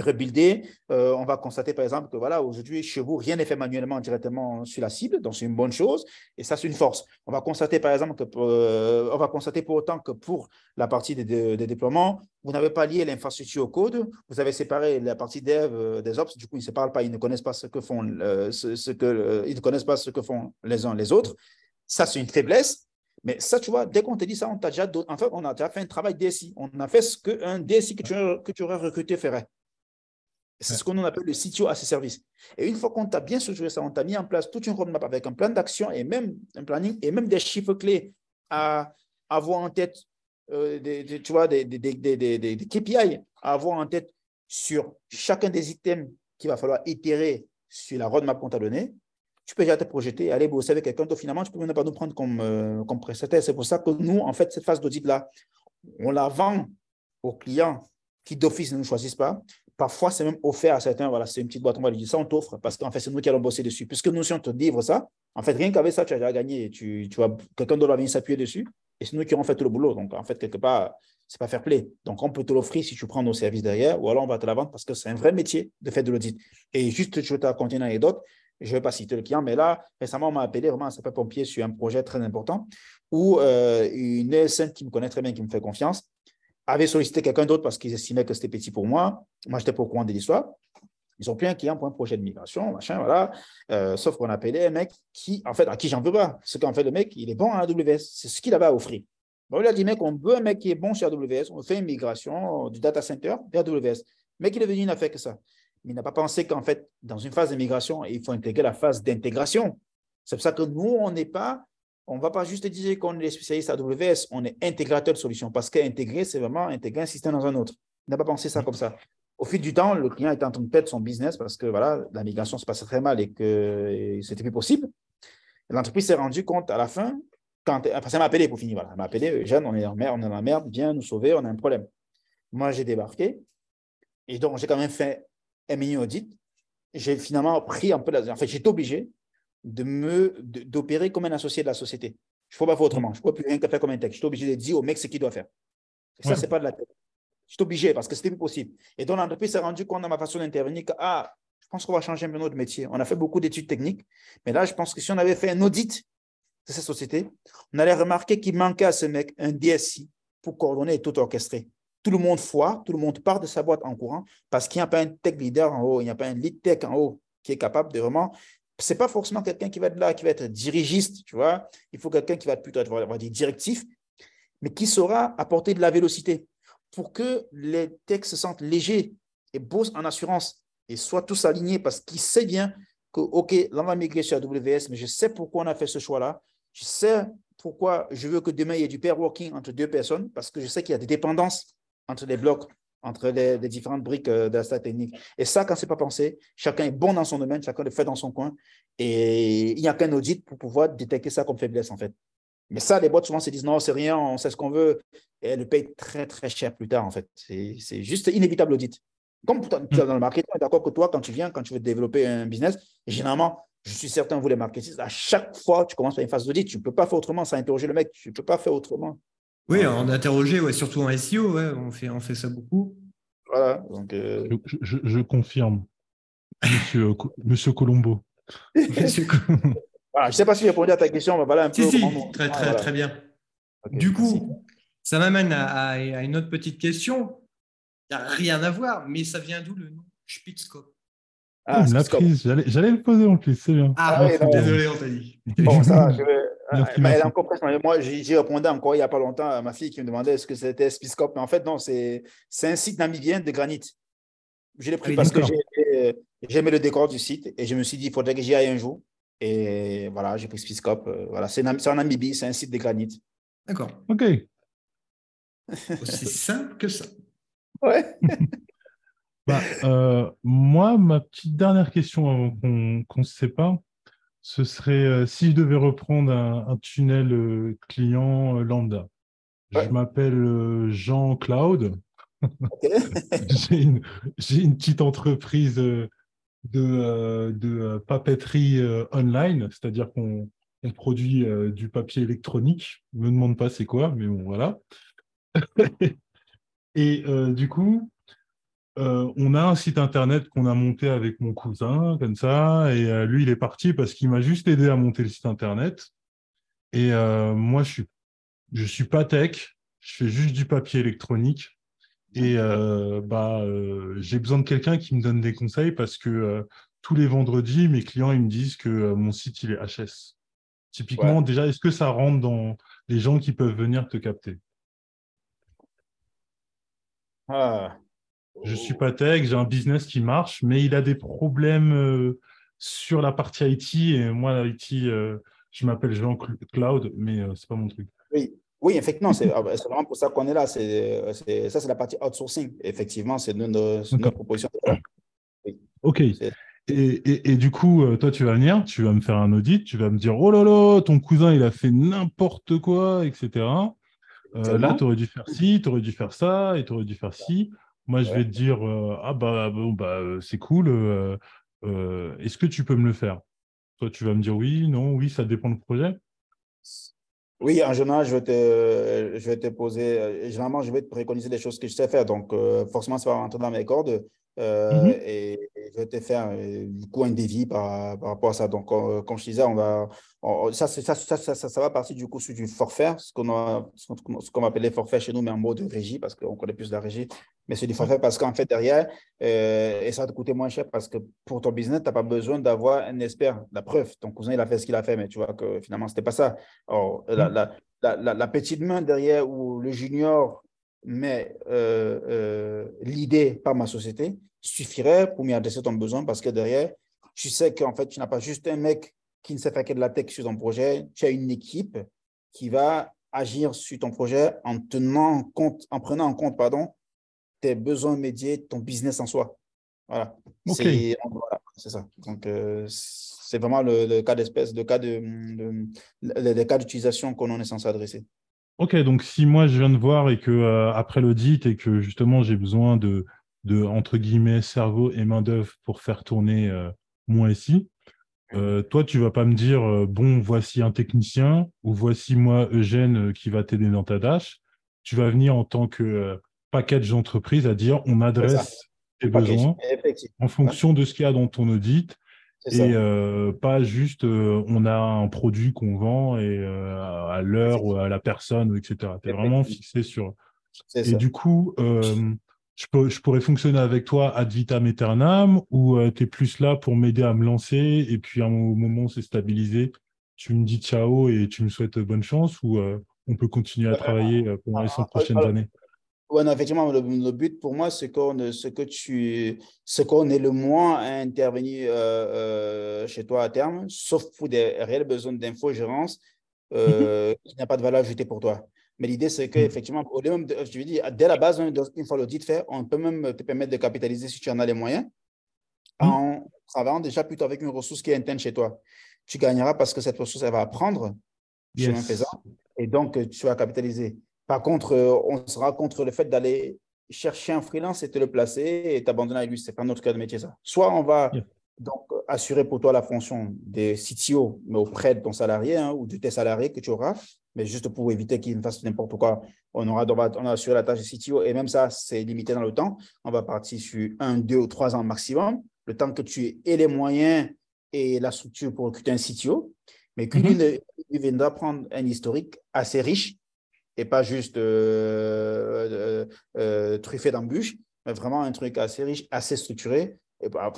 rebuilder, euh, on va constater par exemple que voilà, aujourd'hui, chez vous, rien n'est fait manuellement directement sur la cible, donc c'est une bonne chose, et ça, c'est une force. On va constater par exemple que, euh, on va constater pour autant que pour la partie des, déploiements, vous n'avez pas lié l'infrastructure au code, vous avez séparé la partie dev euh, des ops, du coup, ils ne se parlent pas, ils ne connaissent pas ce que font, ce, que, ils ne connaissent pas ce que font les uns les autres. Ça, c'est une faiblesse. Mais ça, tu vois, dès qu'on te dit ça, on t'a déjà, on a déjà fait un travail DSI. On a fait ce qu'un DSI que tu, que tu aurais recruté ferait. C'est ce qu'on appelle le CTO à ses services. Et une fois qu'on t'a bien structuré ça, on t'a mis en place toute une roadmap avec un plan d'action et même un planning et même des chiffres clés à avoir en tête, euh, des, tu vois, des, KPI à avoir en tête sur chacun des items qu'il va falloir itérer sur la roadmap qu'on t'a donnée, tu peux déjà te projeter, aller bosser avec quelqu'un d'autre. Finalement, tu peux même pas nous prendre comme, euh, comme prestataire. C'est pour ça que nous, en fait, cette phase d'audit-là, on la vend aux clients qui d'office ne nous choisissent pas. Parfois, c'est même offert à certains. Voilà, c'est une petite boîte, on va lui dire ça, on t'offre parce qu'en fait, c'est nous qui allons bosser dessus. Puisque nous, si on te livre ça, en fait, rien qu'avec ça, tu as déjà gagné. Tu, tu quelqu'un va venir s'appuyer dessus et c'est nous qui aurons fait tout le boulot. Donc, en fait, quelque part, c'est pas fair play. Donc, on peut te l'offrir si tu prends nos services derrière ou alors on va te la vendre parce que c'est un vrai métier de faire de l'audit. Et juste, je vais te raconter une anecdote. Je ne vais pas citer le client, mais là, récemment, on m'a appelé vraiment un sapeur-pompier sur un projet très important où euh, une ESN qui me connaît très bien, qui me fait confiance, avait sollicité quelqu'un d'autre parce qu'ils estimaient que c'était petit pour moi. Moi, j'étais pas au courant de l'histoire. Ils ont pris un client pour un projet de migration, machin, voilà. Euh, sauf qu'on a appelé un mec qui, en fait, à qui j'en veux pas. Ce qu'en fait, le mec, il est bon à AWS. C'est ce qu'il avait à offrir. Bon, il a dit, mec, on veut un mec qui est bon chez AWS. On fait une migration du data center vers AWS. Mais il est venu, il n'a fait que ça. Mais il n'a pas pensé qu'en fait, dans une phase de migration, il faut intégrer la phase d'intégration. C'est pour ça que nous, on n'est pas on ne va pas juste dire qu'on est spécialiste AWS, on est intégrateur de solutions parce qu'intégrer, c'est vraiment intégrer un système dans un autre. On n'a pas pensé ça comme ça. Au fil du temps, le client est en train de perdre son business parce que voilà, la migration se passait très mal et que c'était plus possible. L'entreprise s'est rendue compte à la fin, quand, enfin, ça m'a appelé pour finir. Elle m'a appelé, Jeanne, on est en mer, on est dans la merde, viens nous sauver, on a un problème. Moi, j'ai débarqué et donc j'ai quand même fait un mini audit. J'ai finalement pris un peu la. En fait, j'étais obligé de me d'opérer comme un associé de la société. Je ne peux pas faire autrement. Je ne peux plus rien que faire comme un tech. Je suis obligé de dire au mec ce qu'il doit faire. ça, ce n'est pas de la tête. J'étais obligé parce que c'était impossible. Et donc, l'entreprise s'est rendue compte dans ma façon d'intervenir que, ah, je pense qu'on va changer un peu notre métier. On a fait beaucoup d'études techniques, mais là, je pense que si on avait fait un audit de cette société, on allait remarquer qu'il manquait à ce mec un DSI pour coordonner et tout orchestrer. Tout le monde foire, tout le monde part de sa boîte en courant parce qu'il n'y a pas un tech leader en haut, il n'y a pas un lead tech en haut qui est capable de vraiment. Ce n'est pas forcément quelqu'un qui va être là, qui va être dirigiste, tu vois. Il faut quelqu'un qui va plutôt être, directif, mais qui saura apporter de la vélocité pour que les techs se sentent légers et bossent en assurance et soient tous alignés parce qu'ils savent bien que, OK, là, on va migrer sur AWS, mais je sais pourquoi on a fait ce choix-là. Je sais pourquoi je veux que demain, il y ait du pair working entre deux personnes parce que je sais qu'il y a des dépendances entre les blocs, entre les, différentes briques euh, de la stack technique. Et ça, quand ce n'est pas pensé, chacun est bon dans son domaine, chacun le fait dans son coin. Et il n'y a qu'un audit pour pouvoir détecter ça comme faiblesse, en fait. Mais ça, les boîtes souvent se disent non, c'est rien, on sait ce qu'on veut. Et elles le payent très, très cher plus tard, en fait. C'est juste inévitable l'audit. Comme dans le marketing, d'accord que toi, quand tu viens, quand tu veux développer un business, généralement, je suis certain, vous les marketing, à chaque fois, tu commences par une phase d'audit. Tu ne peux pas faire autrement sans interroger le mec. Tu ne peux pas faire autrement. Oui, en interroger, ouais, surtout en SEO, ouais, on, fait, on fait ça beaucoup. Voilà. Donc, euh, je, confirme, monsieur, monsieur Colombo. voilà, je ne sais pas si j'ai répondu à ta question, mais voilà un peu. Si, si, très, très, très bien. du coup, ça m'amène à, une autre petite question. Il n'y a rien à voir, mais ça vient d'où le nom Spitzkop ah, la prise, j'allais le poser en plus, c'est bien. Ah, oui, désolé, on t'a dit. Bon, ça, je vais, elle est encore Moi, j'y répondais encore il n'y a pas longtemps à ma fille qui me demandait est-ce que c'était Spiscope. Mais en fait, non, c'est un site namibien de granit. Je l'ai pris parce que j'aimais le décor du site et je me suis dit il faudrait que j'y aille un jour. Et voilà, j'ai pris Spiscope. Euh, voilà, c'est en Namibie, c'est un site de granit. D'accord. OK. Aussi simple que ça. Ouais. bah, euh, moi, ma petite dernière question avant qu'on ne se sépare, ce serait euh, si je devais reprendre un, tunnel euh, client euh, lambda. Je m'appelle Jean Cloud. j'ai une, une, petite entreprise de, de papeterie online, c'est-à-dire qu'on produit du papier électronique. Ne me demande pas c'est quoi, mais bon, voilà. Et du coup, euh, on a un site internet qu'on a monté avec mon cousin, comme ça, et euh, lui, il est parti parce qu'il m'a juste aidé à monter le site internet. Et euh, moi, je suis, je suis pas tech, je fais juste du papier électronique. Et bah, j'ai besoin de quelqu'un qui me donne des conseils parce que tous les vendredis, mes clients ils me disent que mon site il est HS. Typiquement, déjà, est-ce que ça rentre dans les gens qui peuvent venir te capter? Ah. Je suis pas tech, j'ai un business qui marche, mais il a des problèmes euh, sur la partie IT. Et moi, IT, euh, je m'appelle Jean Cloud, mais ce euh, c'est pas mon truc. Oui, oui effectivement, c'est vraiment pour ça qu'on est là. C'est, ça, c'est la partie outsourcing. Effectivement, c'est nos propositions. Ok. Et, et, du coup, toi, tu vas venir, tu vas me faire un audit, tu vas me dire, oh là là, ton cousin, il a fait n'importe quoi, etc. là, tu aurais dû faire ci, tu aurais dû faire ça, et tu aurais dû faire ci. Moi, je vais te dire euh, Ah, bah, bon, bah, euh, c'est cool. Euh, est-ce que tu peux me le faire? Toi, tu vas me dire oui, non, oui, ça dépend du projet. Oui, en général, je vais te, je vais te poser. Généralement, je vais te préconiser des choses que je sais faire. Donc, forcément, ça va rentrer dans mes cordes. Euh, mhm. et, je vais te faire euh, du coup un dévi par, par, rapport à ça. Donc, euh, comme je disais, on va, ça, ça, ça, ça, ça, va partir du coup sur du forfait, ce qu'on a, ce qu'on appelle les forfaits chez nous, mais en mode régie, parce qu'on connaît plus la régie. Mais c'est du forfait parce qu'en fait, derrière, et ça va te coûter moins cher parce que pour ton business, tu n'as pas besoin d'avoir un expert. La preuve, ton cousin, il a fait ce qu'il a fait, mais tu vois que finalement, ce n'était pas ça. Alors, la, mhm. la, la, la, petite main derrière ou le junior mais euh, euh, l'idée par ma société suffirait pour m'y adresser ton besoin parce que derrière, tu sais qu'en fait, tu n'as pas juste un mec qui ne sait faire que de la tech sur ton projet, tu as une équipe qui va agir sur ton projet en tenant compte, en prenant en compte, pardon, tes besoins médiés, ton business en soi. Voilà. C'est ça. Donc, euh, c'est vraiment le, cas d'espèce, le cas de, de, cas d'utilisation qu'on est censé adresser. Ok, donc si moi je viens de voir et que euh, après l'audit et que justement j'ai besoin de, de, entre guillemets cerveau et main d'œuvre pour faire tourner euh, mon SI, euh, toi tu vas pas me dire bon voici un technicien ou voici moi Eugène qui va t'aider dans ta dash. Tu vas venir en tant que package d'entreprise à dire on adresse tes besoins en fonction de ce qu'il y a dans ton audit et euh, pas juste euh, on a un produit qu'on vend et euh, à l'heure ou à la personne, etc. Tu es vraiment fixé sur. Et du coup, je, peux, je, pourrais fonctionner avec toi ad vitam aeternam ou tu es plus là pour m'aider à me lancer et puis à un moment c'est stabilisé, tu me dis ciao et tu me souhaites bonne chance ou on peut continuer à travailler pendant les 100 prochaines années? Oui, effectivement, le, but pour moi, c'est qu'on ce que tu, ce qu'on est le moins à intervenir euh, euh, chez toi à terme, sauf pour des réels besoins d'infogérance euh, qui n'a pas de valeur ajoutée pour toi. Mais l'idée, c'est qu'effectivement, au même je veux dire, dès la base, une fois l'audit fait, on peut même te permettre de capitaliser si tu en as les moyens en travaillant déjà plutôt avec une ressource qui est interne chez toi. Tu gagneras parce que cette ressource, elle va apprendre chemin faisant et donc tu vas capitaliser. Par contre, euh, on sera contre le fait d'aller chercher un freelance et te le placer et t'abandonner avec lui. Ce n'est pas notre cas de métier, ça. Soit on va donc assurer pour toi la fonction des CTO, mais auprès de ton salarié hein, ou de tes salariés que tu auras, mais juste pour éviter qu'il ne fasse n'importe quoi. On aura on va, assuré la tâche de CTO et même ça, c'est limité dans le temps. On va partir sur un, deux ou trois ans maximum, le temps que tu aies les moyens et la structure pour recruter un CTO, mais qu'il mm viendra prendre un historique assez riche et pas juste euh, euh, euh, truffé d'embûches, mais vraiment un truc assez riche, assez structuré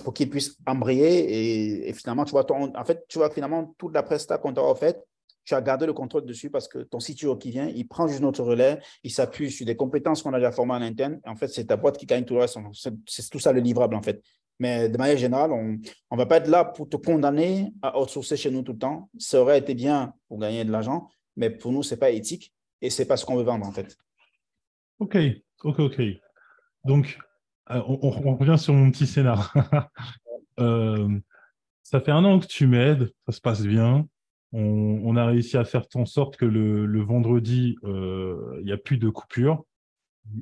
pour qu'il puisse embrayer et, finalement, tu vois, en fait, tu vois, finalement, toute la presta qu'on t'a fait, tu as gardé le contrôle dessus parce que ton CTO qui vient, il prend juste notre relais, il s'appuie sur des compétences qu'on a déjà formées en interne. en fait, c'est ta boîte qui gagne tout le reste. C'est tout ça le livrable, en fait. Mais de manière générale, on ne va pas être là pour te condamner à outsourcer chez nous tout le temps. Ça aurait été bien pour gagner de l'argent, mais pour nous, ce n'est pas éthique et c'est pas ce qu'on veut vendre en fait. Ok, ok, ok. Donc, euh, on, revient sur mon petit scénar. Euh, ça fait un an que tu m'aides, ça se passe bien. On, a réussi à faire en sorte que le, vendredi, euh, il n'y a plus de coupure.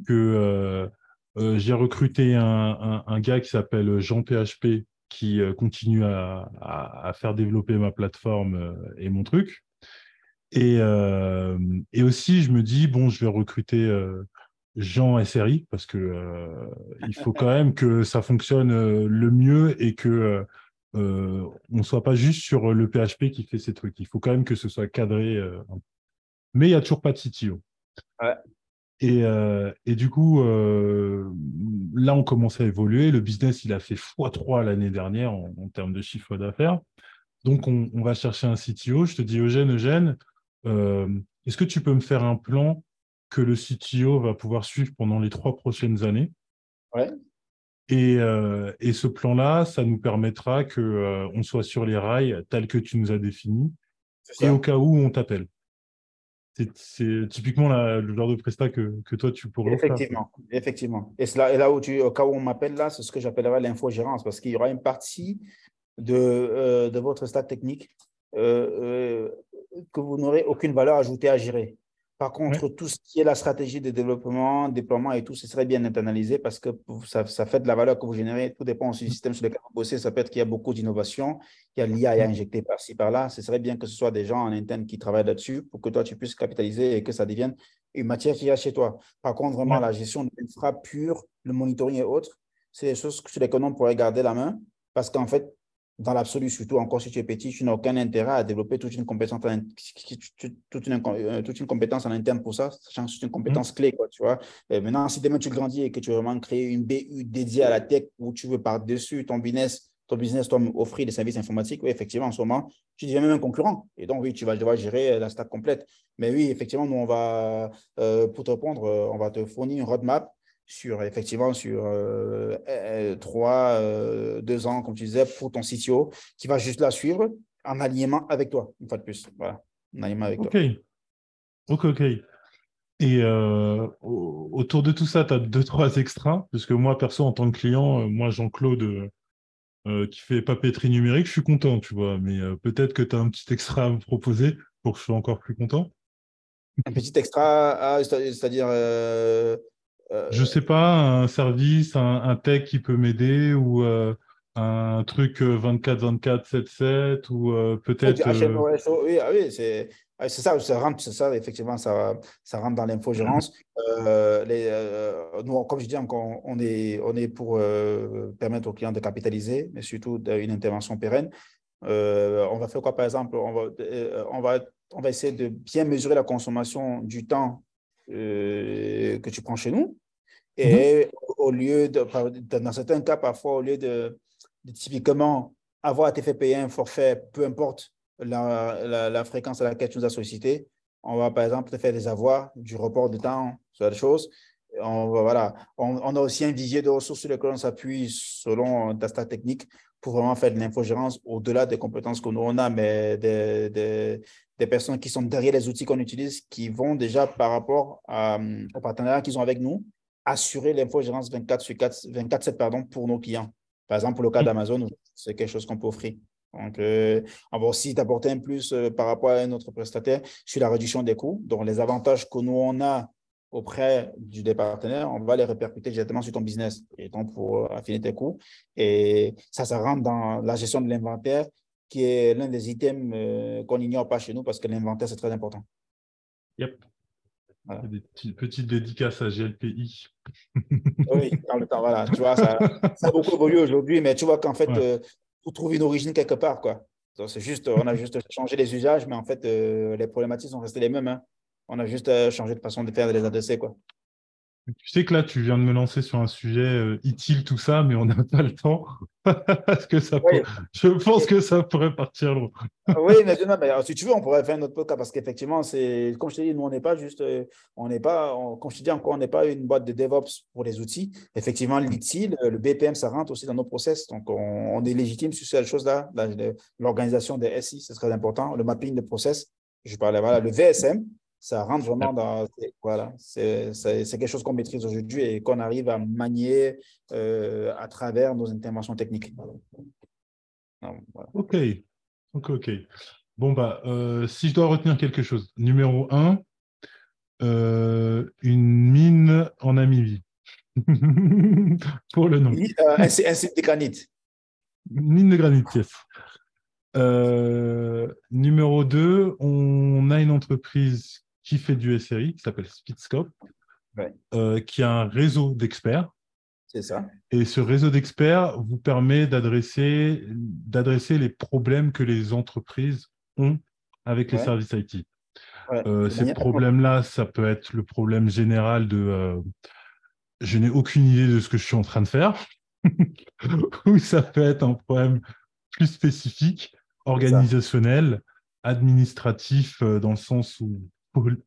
Que j'ai recruté un, gars qui s'appelle Jean PHP qui continue à, faire développer ma plateforme et mon truc. Et, euh, et, aussi, je me dis, bon, je vais recruter euh, Jean SRI parce que euh, il faut quand même que ça fonctionne le mieux et que on ne soit pas juste sur le PHP qui fait ces trucs. Il faut quand même que ce soit cadré. mais il n'y a toujours pas de CTO. Et, et, du coup, là, on commence à évoluer. Le business, il a fait x3 l'année dernière en, termes de chiffre d'affaires. Donc, on, on, va chercher un CTO. Je te dis, Eugène, Eugène, est-ce que tu peux me faire un plan que le CTO va pouvoir suivre pendant les trois prochaines années? Ouais. Et, euh, et, ce plan-là, ça nous permettra qu'on euh, on soit sur les rails tels que tu nous as définis et au cas où on t'appelle. C'est typiquement le genre de prestat que, que toi, tu pourrais Effectivement, effectivement. Et, là, et là où tu, au cas où on m'appelle, là, c'est ce que j'appellerais l'infogérance parce qu'il y aura une partie de, de votre stack technique que vous n'aurez aucune valeur ajoutée à gérer. Par contre, tout ce qui est la stratégie de développement, déploiement et tout, ce serait bien d'être analysé parce que ça, fait de la valeur que vous générez. Tout dépend aussi du système sur lequel vous bossez. Ça peut être qu'il y a beaucoup d'innovation, qu'il y a l'IA à injecter par-ci, par-là. Ce serait bien que ce soit des gens en interne qui travaillent là-dessus pour que toi, tu puisses capitaliser et que ça devienne une matière qui a chez toi. Par contre, vraiment, la gestion de l'infra pure, le monitoring et autres, c'est des choses que sur lesquelles on pourrait garder la main parce qu'en fait, dans l'absolu, surtout encore si tu es petit, tu n'as aucun intérêt à développer toute une compétence, toute une, euh, toute une compétence en interne pour ça, sachant que c'est une compétence mmh. clé, quoi, tu vois. Et maintenant, si demain tu grandis et que tu veux vraiment créer une BU dédiée à la tech où tu veux par-dessus ton business, ton business, toi, offrir des services informatiques, oui, effectivement, en ce moment, tu deviens même un concurrent. Et donc, oui, tu vas devoir gérer la stack complète. Mais oui, effectivement, nous, on va, euh, pour te répondre, euh, on va te fournir une roadmap sur effectivement sur euh, euh, trois, euh, deux ans, comme tu disais, pour ton CTO, qui va juste la suivre en alignement avec toi, une fois de plus. Voilà, en alignement avec toi. Ok, ok. Et autour de tout ça, tu as deux, trois extras, parce que moi, perso, en tant que client, moi, Jean-Claude, qui fait papeterie numérique, je suis content, tu vois, mais peut-être que tu as un petit extra à me proposer pour que je sois encore plus content. Un petit extra, ah, c'est-à-dire euh, je sais pas, un service, un, tech qui peut m'aider ou euh, un truc 24-24, euh, 7-7 ou peut-être. oui, ah oui c'est c'est ça, ça rentre, c'est ça, effectivement, ça, ça rentre dans l'infogérance. Euh, euh, nous, comme je dis, on, on, est, on est pour euh, permettre aux clients de capitaliser, mais surtout une intervention pérenne. on va faire quoi, par exemple on va, on, va, on va essayer de bien mesurer la consommation du temps que tu prends chez nous. Et mm-hmm. au lieu de, dans certains cas, parfois, au lieu de, de typiquement avoir été fait payer un forfait, peu importe la, la, fréquence à laquelle tu nous as sollicité. On va par exemple te faire des avoirs, du report de temps, sur des choses. On, voilà. On, a aussi un visier de ressources sur lesquelles on s'appuie selon ta stack technique pour vraiment faire de l'infogérance au-delà des compétences que nous on a, mais des, des, des, personnes qui sont derrière les outils qu'on utilise, qui vont déjà par rapport à, au partenariat qu'ils ont avec nous, assurer l'infogérance 24 sur 4, 24 7 pardon, pour nos clients. Par exemple, pour le cas d'Amazon, c'est quelque chose qu'on peut offrir. Donc, euh, on va aussi t'apporter un plus euh, par rapport à notre prestataire sur la réduction des coûts. Donc, les avantages que nous, on a auprès du partenaire, on va les répercuter directement sur ton business et donc pour euh, affiner tes coûts. Et ça, ça rentre dans la gestion de l'inventaire, qui est l'un des items qu'on n'ignore pas chez nous parce que l'inventaire, c'est très important. Yep. Des petites, dédicaces à GLPI. oui, dans le temps, voilà. Tu vois, ça, ça a beaucoup évolué aujourd'hui, mais tu vois qu'en fait, pour trouver une origine quelque part. Quoi. C'est juste, on a juste changé les usages, mais en fait, euh, les problématiques sont restées les mêmes. Hein. On a juste euh, changé de façon de faire et de les adresser. Quoi. Tu sais que là, tu viens de me lancer sur un sujet euh, utile, tout ça, mais on n'a pas le temps. Parce que ça Je pense que ça pourrait partir loin. Ah oui, mais, si tu veux, on pourrait faire notre podcast parce qu'effectivement, c'est comme je te dis, nous, on n'est pas juste, euh, on n'est pas, comme je te dis encore, on n'est pas une boîte de DevOps pour les outils. Effectivement, l'utile, le BPM, ça rentre aussi dans nos process. Donc, on, est légitime sur cette chose-là. L'organisation des SI, c'est très important. Le mapping de process, je parlais, voilà, le VSM, ça rentre vraiment dans. Voilà, c'est quelque chose qu'on maîtrise aujourd'hui et qu'on arrive à manier euh, à travers nos interventions techniques. Ok, ok, ok. Bon, bah, euh, si je dois retenir quelque chose, numéro un, euh, une mine en Namibie. Pour le nom. un, site de granit. Mine de granit, yes. numéro 2, on a une entreprise qui fait du SRI, qui s'appelle Speedscope, euh, qui a un réseau d'experts. C'est ça. Et ce réseau d'experts vous permet d'adresser, d'adresser les problèmes que les entreprises ont avec les services IT. Euh, ces problèmes-là, ça peut être le problème général de euh, je n'ai aucune idée de ce que je suis en train de faire, ou ça peut être un problème plus spécifique, organisationnel, administratif, dans le sens où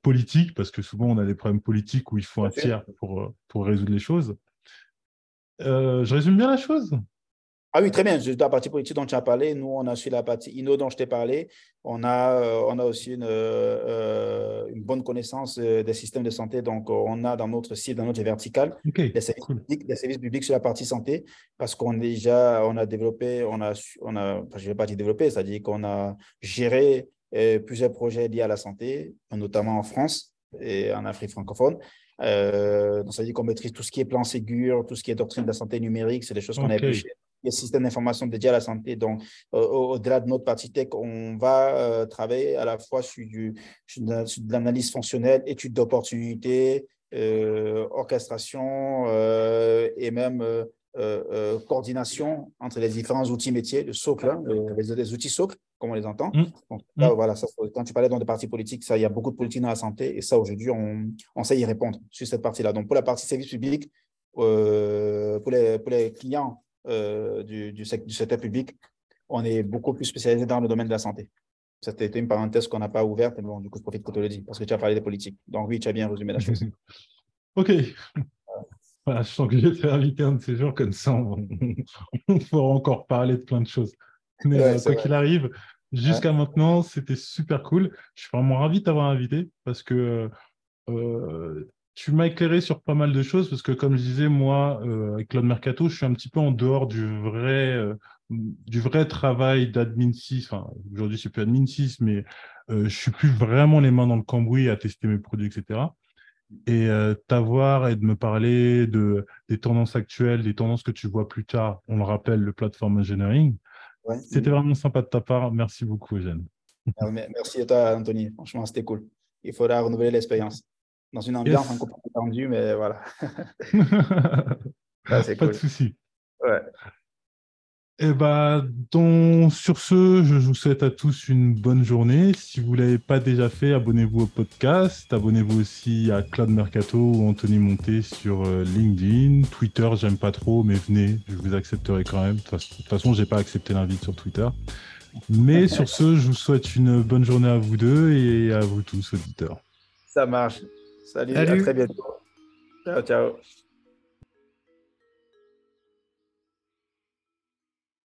politique, parce que souvent on a des problèmes politiques où il faut un tiers pour, euh, pour résoudre les choses. Euh, je résume bien la chose? Ah oui, très bien. La partie politique dont tu as parlé, nous, on a su la partie INO dont je t'ai parlé. On a, euh, on a aussi une, une bonne connaissance des systèmes de santé. Donc, on a dans notre site, dans notre verticale, des, services publics, des, services publics, sur la partie santé, parce qu'on déjà, on a développé, on a, on a je ne vais pas dire développé, c'est-à-dire qu'on a géré plusieurs projets liés à la santé, notamment en France et en Afrique francophone. Euh, donc, ça veut dire qu'on maîtrise tout ce qui est plan Ségur, tout ce qui est doctrine de la santé numérique, c'est des choses qu'on a pu les systèmes d'information dédiés à la santé. Donc, au-delà de notre partie tech, on va euh, travailler à la fois sur, du, de l'analyse fonctionnelle, étude d'opportunité, euh, orchestration et même coordination entre les différents outils métiers, le socle, hein, les, les, outils socles comme on les entend. Mmh. Donc, mmh. voilà, ça, quand tu parlais dans des partis politiques, ça, il y a beaucoup de politique dans la santé et ça, aujourd'hui, on, on, sait y répondre sur cette partie-là. Donc, pour la partie service public, euh, pour, les, pour, les, clients euh, du, du, secteur public, on est beaucoup plus spécialisé dans le domaine de la santé. C'était une parenthèse qu'on n'a pas ouverte, mais bon, du coup, je profite pour te le dire, parce que tu as parlé des politiques. Donc, oui, tu as bien résumé la chose. OK. Voilà, je sens que j'ai été invité un de ces jours comme ça. On, on pourra encore parler de plein de choses. Mais euh, quoi qu'il arrive, jusqu'à maintenant, c'était super cool. Je suis vraiment ravi de t'avoir invité parce que euh, tu m'as éclairé sur pas mal de choses parce que, comme je disais, moi, euh, avec Claude Mercato, je suis un petit peu en dehors du vrai, du vrai travail d'admin 6. Enfin, aujourd'hui, c'est plus admin 6, mais je suis plus vraiment les mains dans le cambouis à tester mes produits, etc. Et t'avoir et de me parler de, des tendances actuelles, des tendances que tu vois plus tard, on le rappelle, le platform engineering, c'était vraiment sympa de ta part. Merci beaucoup, Eugène. Merci à toi, Anthony. Franchement, c'était cool. Il faudra renouveler l'expérience. Dans une ambiance un peu plus tendue, mais voilà. Pas de souci. Ouais. Et eh bah, ben, sur ce, je vous souhaite à tous une bonne journée. Si vous ne l'avez pas déjà fait, abonnez-vous au podcast. Abonnez-vous aussi à Claude Mercato ou Anthony Monté sur euh, LinkedIn. Twitter, j'aime pas trop, mais venez, je vous accepterai quand même. De toute façon, j'ai pas accepté l'invite sur Twitter. Mais sur ce, je vous souhaite une bonne journée à vous deux et à vous tous, auditeurs. Ça marche. Salut, Salut. à très bientôt. Ciao, ciao.